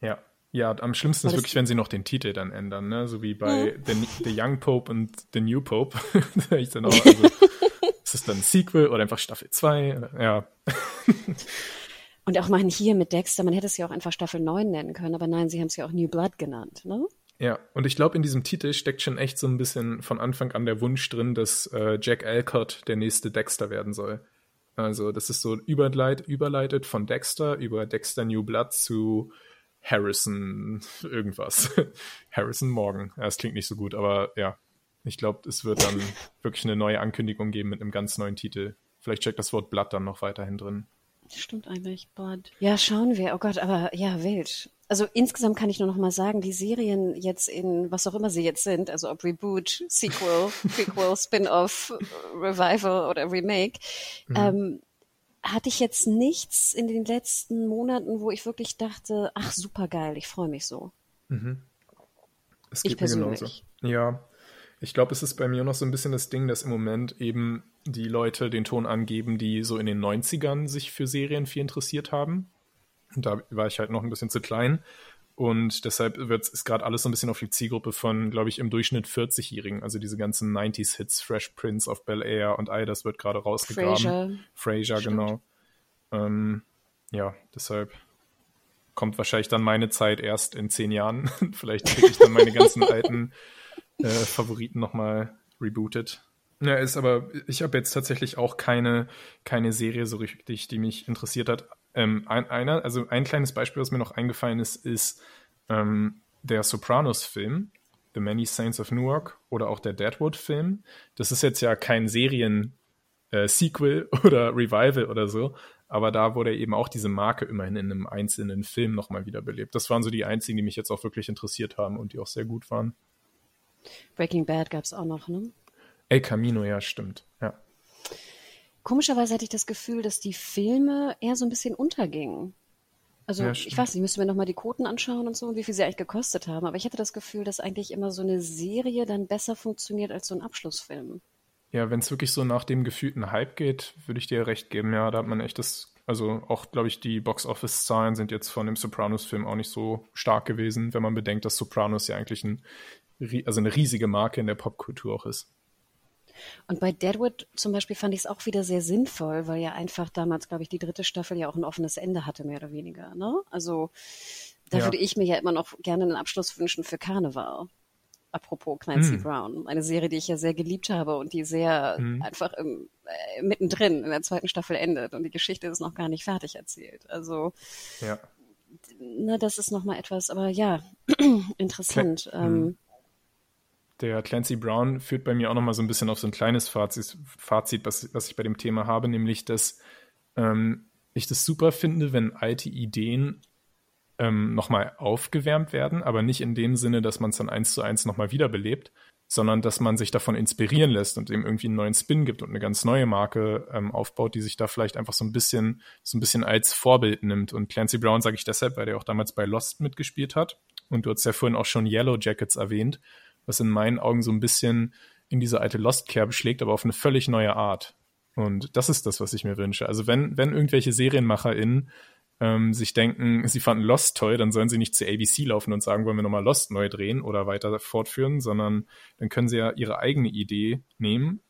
Ja. Ja, am schlimmsten ist wirklich, wenn sie noch den Titel dann ändern, ne? So wie bei the, the Young Pope und The New Pope. Ich dann auch, also, ist es dann ein Sequel oder einfach Staffel 2? Ja. Und auch mal hier mit Dexter, man hätte es ja auch einfach Staffel 9 nennen können, aber nein, sie haben es ja auch New Blood genannt. Ne? Ja, und ich glaube, in diesem Titel steckt schon echt so ein bisschen von Anfang an der Wunsch drin, dass äh, Jack Alcott der nächste Dexter werden soll. Also, das ist so überleit, überleitet von Dexter über Dexter New Blood zu Harrison irgendwas. Harrison Morgan. Ja, das klingt nicht so gut, aber ja. Ich glaube, es wird dann wirklich eine neue Ankündigung geben mit einem ganz neuen Titel. Vielleicht steckt das Wort Blood dann noch weiterhin drin. Stimmt eigentlich, Blood. Ja, schauen wir. Oh Gott, aber ja, wild. Also insgesamt kann ich nur noch mal sagen, die Serien jetzt in, was auch immer sie jetzt sind, also ob Reboot, Sequel, Prequel, Spin-off, Revival oder Remake, ähm, hatte ich jetzt nichts in den letzten Monaten, wo ich wirklich dachte, ach super geil, ich freue mich so. Es Ich geht mir genauso. persönlich. Ja. Ich glaube, es ist bei mir noch so ein bisschen das Ding, dass im Moment eben die Leute den Ton angeben, die so in den 90ern sich für Serien viel interessiert haben. Da war ich halt noch ein bisschen zu klein. Und deshalb wird es gerade alles so ein bisschen auf die Zielgruppe von, glaube ich, im Durchschnitt 40-Jährigen. Also diese ganzen 90s-Hits, Fresh Prince of Bel Air und all das wird gerade rausgegraben. Frasier. Frasier, genau. Ähm, ja, deshalb kommt wahrscheinlich dann meine Zeit erst in zehn Jahren. Vielleicht kriege ich dann meine ganzen alten äh, Favoriten nochmal rebootet. Ja, ist aber, ich habe jetzt tatsächlich auch keine, keine Serie so richtig, die mich interessiert hat. Ähm, ein, einer, also ein kleines Beispiel, was mir noch eingefallen ist, ist ähm, der Sopranos-Film, The Many Saints of Newark oder auch der Deadwood-Film. Das ist jetzt ja kein Serien-Sequel äh, oder Revival oder so, aber da wurde eben auch diese Marke immerhin in einem einzelnen Film nochmal wiederbelebt. Das waren so die einzigen, die mich jetzt auch wirklich interessiert haben und die auch sehr gut waren. Breaking Bad gab es auch noch, ne? El Camino, ja, stimmt. Ja. Komischerweise hatte ich das Gefühl, dass die Filme eher so ein bisschen untergingen. Also ja, ich weiß nicht, müsste mir nochmal die Quoten anschauen und so und wie viel sie eigentlich gekostet haben. Aber ich hatte das Gefühl, dass eigentlich immer so eine Serie dann besser funktioniert als so ein Abschlussfilm. Ja, wenn es wirklich so nach dem gefühlten Hype geht, würde ich dir recht geben. Ja, da hat man echt das, also auch, glaube ich, die Box-Office-Zahlen sind jetzt von dem Sopranos-Film auch nicht so stark gewesen, wenn man bedenkt, dass Sopranos ja eigentlich ein, also eine riesige Marke in der Popkultur auch ist. Und bei Deadwood zum Beispiel fand ich es auch wieder sehr sinnvoll, weil ja einfach damals, glaube ich, die dritte Staffel ja auch ein offenes Ende hatte, mehr oder weniger. Ne? Also da ja. würde ich mir ja immer noch gerne einen Abschluss wünschen für Karneval. Apropos Clancy mm. Brown, eine Serie, die ich ja sehr geliebt habe und die sehr mm. einfach im, äh, mittendrin in der zweiten Staffel endet und die Geschichte ist noch gar nicht fertig erzählt. Also ja. na, das ist nochmal etwas, aber ja, interessant. Cl ähm, mm der Clancy Brown führt bei mir auch nochmal so ein bisschen auf so ein kleines Fazit, Fazit was, was ich bei dem Thema habe, nämlich, dass ähm, ich das super finde, wenn alte Ideen ähm, nochmal aufgewärmt werden, aber nicht in dem Sinne, dass man es dann eins zu eins nochmal wiederbelebt, sondern dass man sich davon inspirieren lässt und dem irgendwie einen neuen Spin gibt und eine ganz neue Marke ähm, aufbaut, die sich da vielleicht einfach so ein bisschen, so ein bisschen als Vorbild nimmt. Und Clancy Brown sage ich deshalb, weil der auch damals bei Lost mitgespielt hat. Und du hast ja vorhin auch schon Yellow Jackets erwähnt was in meinen Augen so ein bisschen in diese alte Lost-Kerbe schlägt, aber auf eine völlig neue Art. Und das ist das, was ich mir wünsche. Also wenn, wenn irgendwelche SerienmacherInnen ähm, sich denken, sie fanden Lost toll, dann sollen sie nicht zu ABC laufen und sagen, wollen wir nochmal Lost neu drehen oder weiter fortführen, sondern dann können sie ja ihre eigene Idee nehmen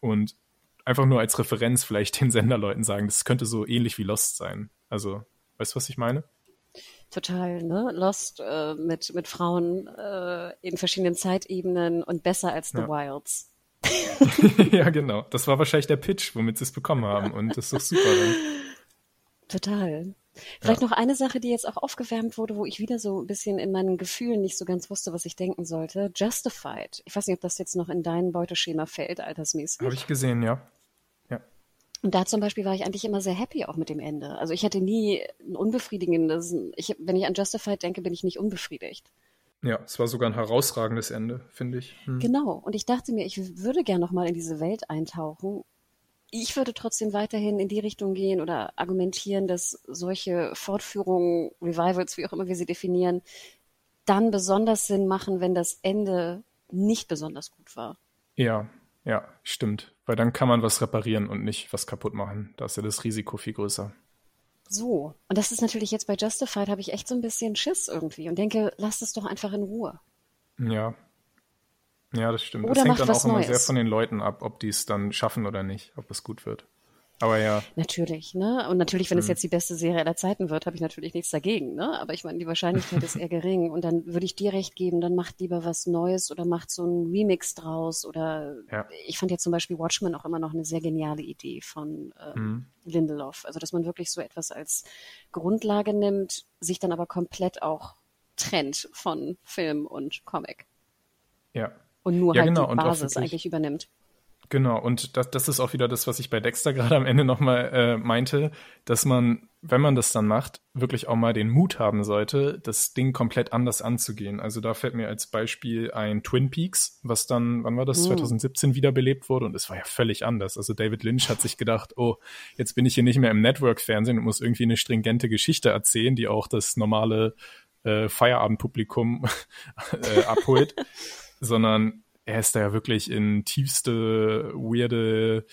und einfach nur als Referenz vielleicht den Senderleuten sagen, das könnte so ähnlich wie Lost sein. Also, weißt du, was ich meine? Total ne? lost äh, mit, mit Frauen äh, in verschiedenen Zeitebenen und besser als The ja. Wilds. ja, genau. Das war wahrscheinlich der Pitch, womit sie es bekommen haben. Und das ist doch super dann. Total. Vielleicht ja. noch eine Sache, die jetzt auch aufgewärmt wurde, wo ich wieder so ein bisschen in meinen Gefühlen nicht so ganz wusste, was ich denken sollte. Justified. Ich weiß nicht, ob das jetzt noch in dein Beuteschema fällt, altersmäßig. Habe ich gesehen, ja. Und da zum Beispiel war ich eigentlich immer sehr happy auch mit dem Ende. Also ich hatte nie ein unbefriedigendes, ich, wenn ich an Justified denke, bin ich nicht unbefriedigt. Ja, es war sogar ein herausragendes Ende, finde ich. Hm. Genau. Und ich dachte mir, ich würde gern nochmal in diese Welt eintauchen. Ich würde trotzdem weiterhin in die Richtung gehen oder argumentieren, dass solche Fortführungen, Revivals, wie auch immer wir sie definieren, dann besonders Sinn machen, wenn das Ende nicht besonders gut war. Ja, ja, stimmt. Weil dann kann man was reparieren und nicht was kaputt machen. Da ist ja das Risiko viel größer. So, und das ist natürlich jetzt bei Justified, habe ich echt so ein bisschen Schiss irgendwie und denke, lasst es doch einfach in Ruhe. Ja. Ja, das stimmt. Oder das hängt dann auch immer sehr von den Leuten ab, ob die es dann schaffen oder nicht, ob es gut wird. Aber ja. Natürlich, ne? Und natürlich, wenn hm. es jetzt die beste Serie aller Zeiten wird, habe ich natürlich nichts dagegen, ne? Aber ich meine, die Wahrscheinlichkeit ist eher gering. Und dann würde ich dir recht geben, dann macht lieber was Neues oder macht so ein Remix draus. Oder ja. ich fand ja zum Beispiel Watchmen auch immer noch eine sehr geniale Idee von ähm, hm. Lindelof. Also, dass man wirklich so etwas als Grundlage nimmt, sich dann aber komplett auch trennt von Film und Comic. Ja. Und nur ja, halt genau. die Basis eigentlich übernimmt. Genau, und das, das ist auch wieder das, was ich bei Dexter gerade am Ende nochmal äh, meinte, dass man, wenn man das dann macht, wirklich auch mal den Mut haben sollte, das Ding komplett anders anzugehen. Also da fällt mir als Beispiel ein Twin Peaks, was dann, wann war das, mhm. 2017 wiederbelebt wurde und es war ja völlig anders. Also David Lynch hat sich gedacht, oh, jetzt bin ich hier nicht mehr im Network-Fernsehen und muss irgendwie eine stringente Geschichte erzählen, die auch das normale äh, Feierabendpublikum äh, abholt, sondern er ist da ja wirklich in tiefste, weirde,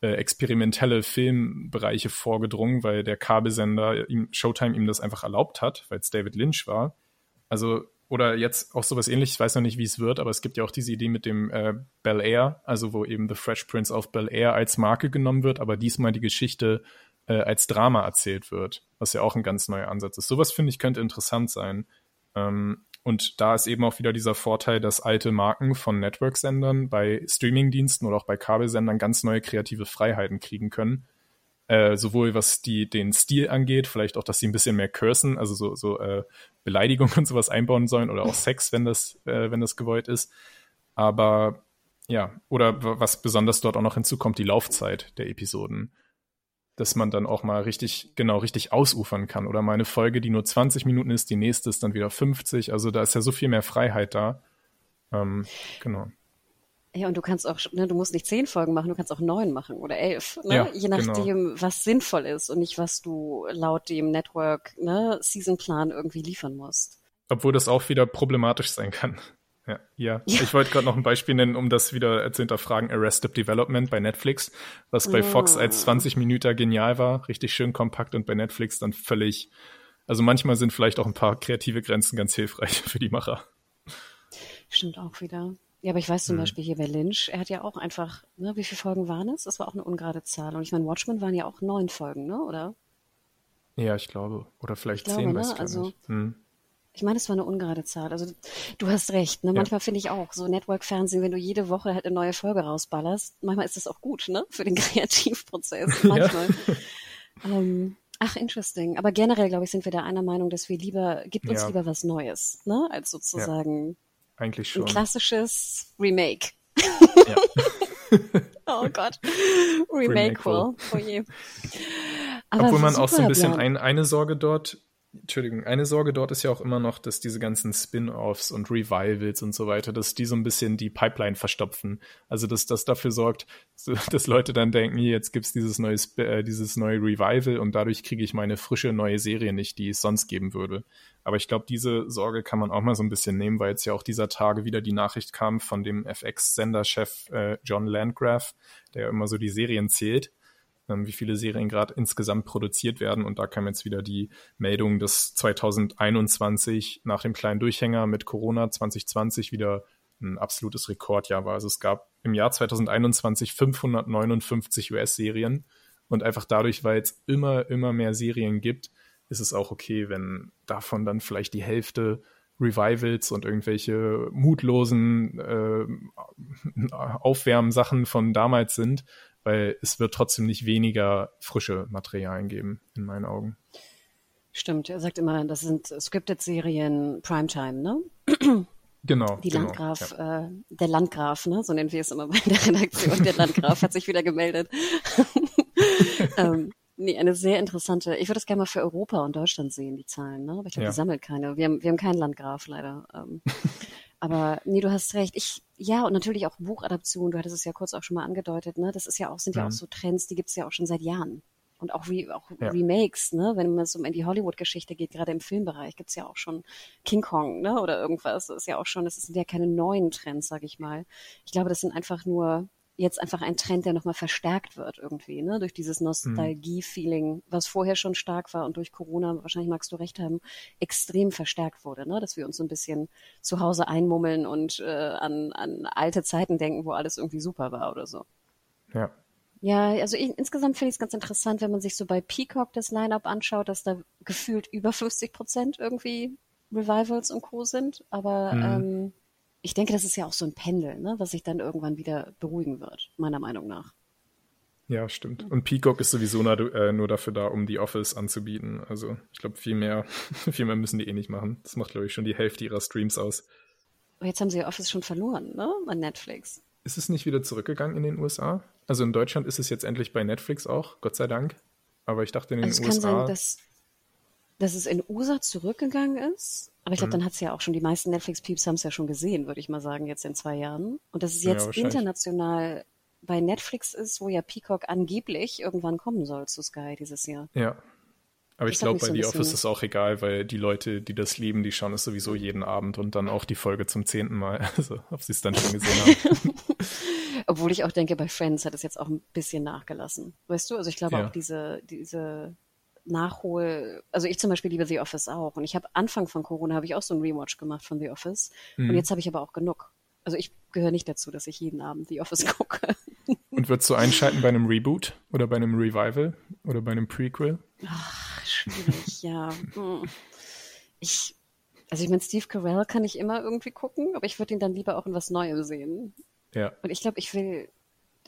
äh, experimentelle Filmbereiche vorgedrungen, weil der Kabelsender ihm, Showtime ihm das einfach erlaubt hat, weil es David Lynch war. Also, oder jetzt auch sowas ähnliches, ich weiß noch nicht, wie es wird, aber es gibt ja auch diese Idee mit dem äh, Bel Air, also wo eben The Fresh Prince of Bel Air als Marke genommen wird, aber diesmal die Geschichte äh, als Drama erzählt wird, was ja auch ein ganz neuer Ansatz ist. Sowas finde ich könnte interessant sein. Ähm, und da ist eben auch wieder dieser Vorteil, dass alte Marken von Network-Sendern bei Streaming-Diensten oder auch bei Kabelsendern ganz neue kreative Freiheiten kriegen können. Äh, sowohl was die, den Stil angeht, vielleicht auch, dass sie ein bisschen mehr cursen, also so, so äh, Beleidigung und sowas einbauen sollen oder auch Sex, wenn das, äh, wenn das gewollt ist. Aber ja, oder was besonders dort auch noch hinzukommt, die Laufzeit der Episoden dass man dann auch mal richtig, genau, richtig ausufern kann. Oder mal eine Folge, die nur 20 Minuten ist, die nächste ist dann wieder 50. Also da ist ja so viel mehr Freiheit da. Ähm, genau. Ja, und du kannst auch, ne, du musst nicht zehn Folgen machen, du kannst auch neun machen oder elf, ne? Ja, je nachdem, genau. was sinnvoll ist und nicht, was du laut dem Network, ne, Seasonplan irgendwie liefern musst. Obwohl das auch wieder problematisch sein kann. Ja, ja. ja. Ich wollte gerade noch ein Beispiel nennen, um das wieder zu hinterfragen. Arrested Development bei Netflix, was bei. Fox als 20 Minuten genial war, richtig schön kompakt und bei Netflix dann völlig, also manchmal sind vielleicht auch ein paar kreative Grenzen ganz hilfreich für die Macher. Stimmt auch wieder. Ja, aber ich weiß zum hm. Beispiel hier bei Lynch, er hat ja auch einfach, ne, wie viele Folgen waren es? Das war auch eine ungerade Zahl. Und ich meine, Watchmen waren ja auch neun Folgen, ne, oder? Ja, ich glaube. Oder vielleicht ich zehn, glaube, weiß ne? ich also, nicht. Hm. Ich meine, es war eine ungerade Zahl. Also du hast recht. Ne? Ja. Manchmal finde ich auch so Network-Fernsehen, wenn du jede Woche halt eine neue Folge rausballerst, manchmal ist das auch gut, ne? Für den Kreativprozess. Manchmal. Ja. Ähm, ach, interesting. Aber generell, glaube ich, sind wir da einer Meinung, dass wir lieber, gibt uns ja. lieber was Neues, ne? Als sozusagen eigentlich schon. ein klassisches Remake. oh Gott. Remake, Remake oh je. Aber Obwohl man auch so ein bisschen ein, eine Sorge dort Entschuldigung, eine Sorge dort ist ja auch immer noch, dass diese ganzen Spin-offs und Revivals und so weiter, dass die so ein bisschen die Pipeline verstopfen. Also dass das dafür sorgt, dass Leute dann denken, jetzt gibt's dieses äh, dieses neue Revival und dadurch kriege ich meine frische neue Serie nicht, die es sonst geben würde. Aber ich glaube, diese Sorge kann man auch mal so ein bisschen nehmen, weil jetzt ja auch dieser Tage wieder die Nachricht kam von dem FX-Senderchef äh, John Landgraf, der ja immer so die Serien zählt wie viele Serien gerade insgesamt produziert werden. Und da kam jetzt wieder die Meldung, dass 2021 nach dem kleinen Durchhänger mit Corona 2020 wieder ein absolutes Rekordjahr war. Also es gab im Jahr 2021 559 US-Serien und einfach dadurch, weil es immer, immer mehr Serien gibt, ist es auch okay, wenn davon dann vielleicht die Hälfte Revivals und irgendwelche mutlosen äh, Aufwärmsachen von damals sind, weil es wird trotzdem nicht weniger frische Materialien geben, in meinen Augen. Stimmt, er sagt immer, das sind Scripted-Serien Primetime, ne? Genau. Die genau, Landgraf, ja. äh, der Landgraf, ne? So nennen wir es immer bei der Redaktion. Der Landgraf hat sich wieder gemeldet. ähm, nee, eine sehr interessante. Ich würde das gerne mal für Europa und Deutschland sehen, die Zahlen, ne? Aber ich glaube, ja. die sammelt keine. Wir haben, wir haben keinen Landgraf leider. Ähm, aber nee, du hast recht. Ich, ja, und natürlich auch Buchadaption, du hattest es ja kurz auch schon mal angedeutet, ne? Das ist ja auch, sind ja, ja auch so Trends, die gibt's ja auch schon seit Jahren. Und auch, Re auch ja. Remakes, ne? Wenn es um in die Hollywood-Geschichte geht, gerade im Filmbereich, gibt's ja auch schon King Kong, ne? Oder irgendwas. Das ist ja auch schon, das sind ja keine neuen Trends, sag ich mal. Ich glaube, das sind einfach nur jetzt einfach ein Trend, der nochmal verstärkt wird irgendwie, ne? durch dieses Nostalgie-Feeling, was vorher schon stark war und durch Corona, wahrscheinlich magst du recht haben, extrem verstärkt wurde, ne? dass wir uns so ein bisschen zu Hause einmummeln und äh, an, an alte Zeiten denken, wo alles irgendwie super war oder so. Ja. Ja, also ich, insgesamt finde ich es ganz interessant, wenn man sich so bei Peacock das Line-Up anschaut, dass da gefühlt über 50 Prozent irgendwie Revivals und Co. sind, aber mhm. ähm, ich denke, das ist ja auch so ein Pendel, ne, was sich dann irgendwann wieder beruhigen wird, meiner Meinung nach. Ja, stimmt. Und Peacock ist sowieso nur, äh, nur dafür da, um die Office anzubieten. Also ich glaube, viel mehr, viel mehr müssen die eh nicht machen. Das macht, glaube ich, schon die Hälfte ihrer Streams aus. Aber jetzt haben sie Office schon verloren, ne? An Netflix. Ist es nicht wieder zurückgegangen in den USA? Also in Deutschland ist es jetzt endlich bei Netflix auch, Gott sei Dank. Aber ich dachte in den also es USA. Kann sein, dass, dass es in USA zurückgegangen ist aber ich glaube, mhm. dann hat es ja auch schon, die meisten Netflix-Peeps haben es ja schon gesehen, würde ich mal sagen, jetzt in zwei Jahren. Und dass es jetzt ja, international bei Netflix ist, wo ja Peacock angeblich irgendwann kommen soll zu Sky dieses Jahr. Ja. Aber ich glaube, bei so The Office ist es auch egal, weil die Leute, die das lieben, die schauen es sowieso jeden Abend und dann auch die Folge zum zehnten Mal. Also, ob sie es dann schon gesehen haben. Obwohl ich auch denke, bei Friends hat es jetzt auch ein bisschen nachgelassen. Weißt du? Also ich glaube ja. auch diese, diese Nachhol, also ich zum Beispiel liebe The Office auch. Und ich habe Anfang von Corona habe ich auch so ein Rewatch gemacht von The Office. Mhm. Und jetzt habe ich aber auch genug. Also ich gehöre nicht dazu, dass ich jeden Abend The Office gucke. Und würdest du einschalten bei einem Reboot oder bei einem Revival oder bei einem Prequel? Ach, schwierig, ja. Hm. Ich, also ich meine, Steve Carell kann ich immer irgendwie gucken, aber ich würde ihn dann lieber auch in was Neuem sehen. Ja. Und ich glaube, ich will,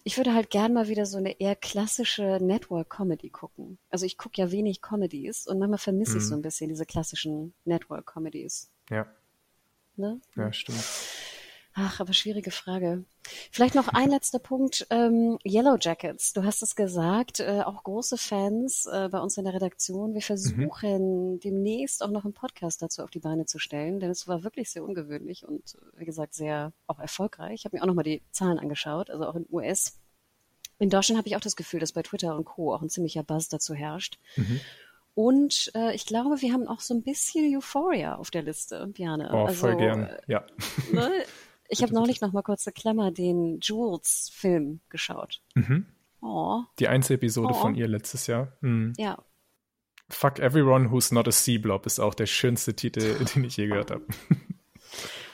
ich würde halt gern mal wieder so eine eher klassische Network-Comedy gucken. Also ich gucke ja wenig Comedies und manchmal vermisse mhm. ich so ein bisschen diese klassischen Network-Comedies. Ja. Ne? Ja, stimmt. Ach, aber schwierige Frage. Vielleicht noch ein letzter Punkt. Ähm, Yellow Jackets, du hast es gesagt, äh, auch große Fans äh, bei uns in der Redaktion. Wir versuchen mhm. demnächst auch noch einen Podcast dazu auf die Beine zu stellen, denn es war wirklich sehr ungewöhnlich und wie gesagt sehr auch erfolgreich. Ich habe mir auch nochmal die Zahlen angeschaut, also auch in US. In Deutschland habe ich auch das Gefühl, dass bei Twitter und Co. auch ein ziemlicher Buzz dazu herrscht. Mhm. Und äh, ich glaube, wir haben auch so ein bisschen Euphoria auf der Liste, Bjane. Oh, also, voll gern, ja. Ne, ich habe neulich noch mal kurz eine Klammer den Jules-Film geschaut. Mhm. Oh. Die Einzelepisode oh. von ihr letztes Jahr. Mhm. Ja. Fuck Everyone Who's Not a Sea-Blob ist auch der schönste Titel, den ich je gehört habe.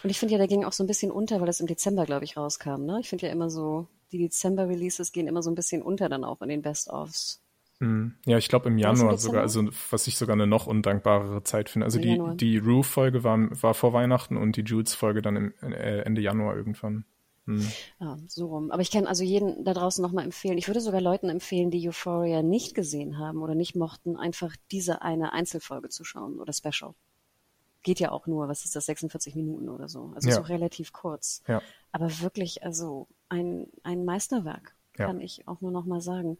Und ich finde ja, der ging auch so ein bisschen unter, weil es im Dezember, glaube ich, rauskam. Ne? Ich finde ja immer so, die Dezember-Releases gehen immer so ein bisschen unter dann auch in den Best-ofs. Mhm. Ja, ich glaube im Januar sogar, also was ich sogar eine noch undankbarere Zeit finde. Also die, die Roof-Folge war, war vor Weihnachten und die Jules-Folge dann im, äh, Ende Januar irgendwann. Hm. Ja, so rum. Aber ich kann also jeden da draußen nochmal empfehlen. Ich würde sogar Leuten empfehlen, die Euphoria nicht gesehen haben oder nicht mochten, einfach diese eine Einzelfolge zu schauen oder Special. Geht ja auch nur, was ist das, 46 Minuten oder so. Also ja. so relativ kurz. Ja. Aber wirklich, also ein, ein Meisterwerk, ja. kann ich auch nur nochmal sagen.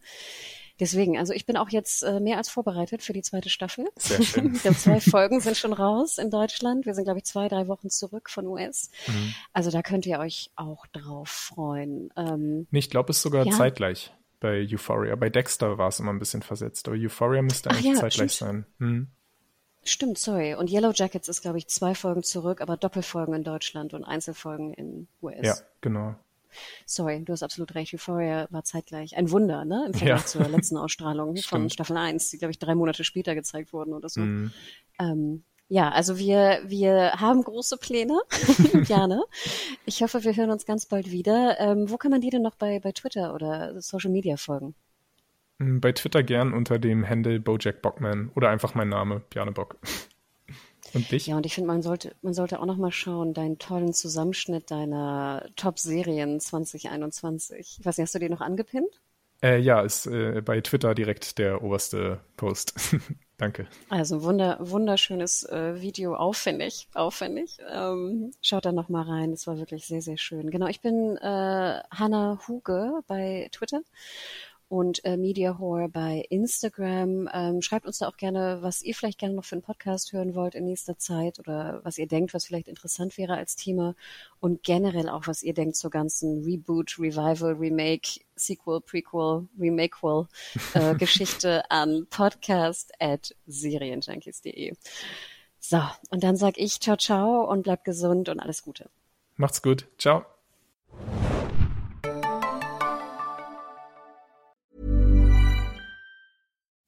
Deswegen, also ich bin auch jetzt äh, mehr als vorbereitet für die zweite Staffel. Sehr schön. Die zwei Folgen sind schon raus in Deutschland. Wir sind, glaube ich, zwei, drei Wochen zurück von US. Mhm. Also da könnt ihr euch auch drauf freuen. Ähm, ich glaube, es ist sogar ja. zeitgleich bei Euphoria. Bei Dexter war es immer ein bisschen versetzt, aber Euphoria müsste eigentlich ja, zeitgleich stimmt. sein. Mhm. Stimmt, sorry. Und Yellow Jackets ist, glaube ich, zwei Folgen zurück, aber Doppelfolgen in Deutschland und Einzelfolgen in US. Ja, genau. Sorry, du hast absolut recht. Euphoria war zeitgleich ein Wunder, ne? Im Vergleich ja. zur letzten Ausstrahlung von Staffel 1, die, glaube ich, drei Monate später gezeigt wurden oder so. Mhm. Ähm, ja, also wir, wir haben große Pläne. Gerne. Ich hoffe, wir hören uns ganz bald wieder. Ähm, wo kann man dir denn noch bei, bei Twitter oder Social Media folgen? Mm, bei Twitter gern unter dem Handle Bojack Bockman oder einfach mein Name, Bjarne Bock. Und dich? Ja, und ich finde, man sollte, man sollte auch noch mal schauen, deinen tollen Zusammenschnitt deiner Top-Serien 2021. Ich weiß nicht, hast du den noch angepinnt? Äh, ja, ist äh, bei Twitter direkt der oberste Post. Danke. Also wunder, wunderschönes äh, Video, aufwendig, aufwendig. Ähm, schaut da noch mal rein, es war wirklich sehr, sehr schön. Genau, ich bin äh, Hanna Huge bei Twitter und äh, Media Horror bei Instagram. Ähm, schreibt uns da auch gerne, was ihr vielleicht gerne noch für einen Podcast hören wollt in nächster Zeit oder was ihr denkt, was vielleicht interessant wäre als Thema und generell auch, was ihr denkt zur ganzen Reboot, Revival, Remake, Sequel, Prequel, Remakequel äh, Geschichte an podcast at serienjunkies.de. So, und dann sag ich ciao, ciao und bleibt gesund und alles Gute. Macht's gut. Ciao.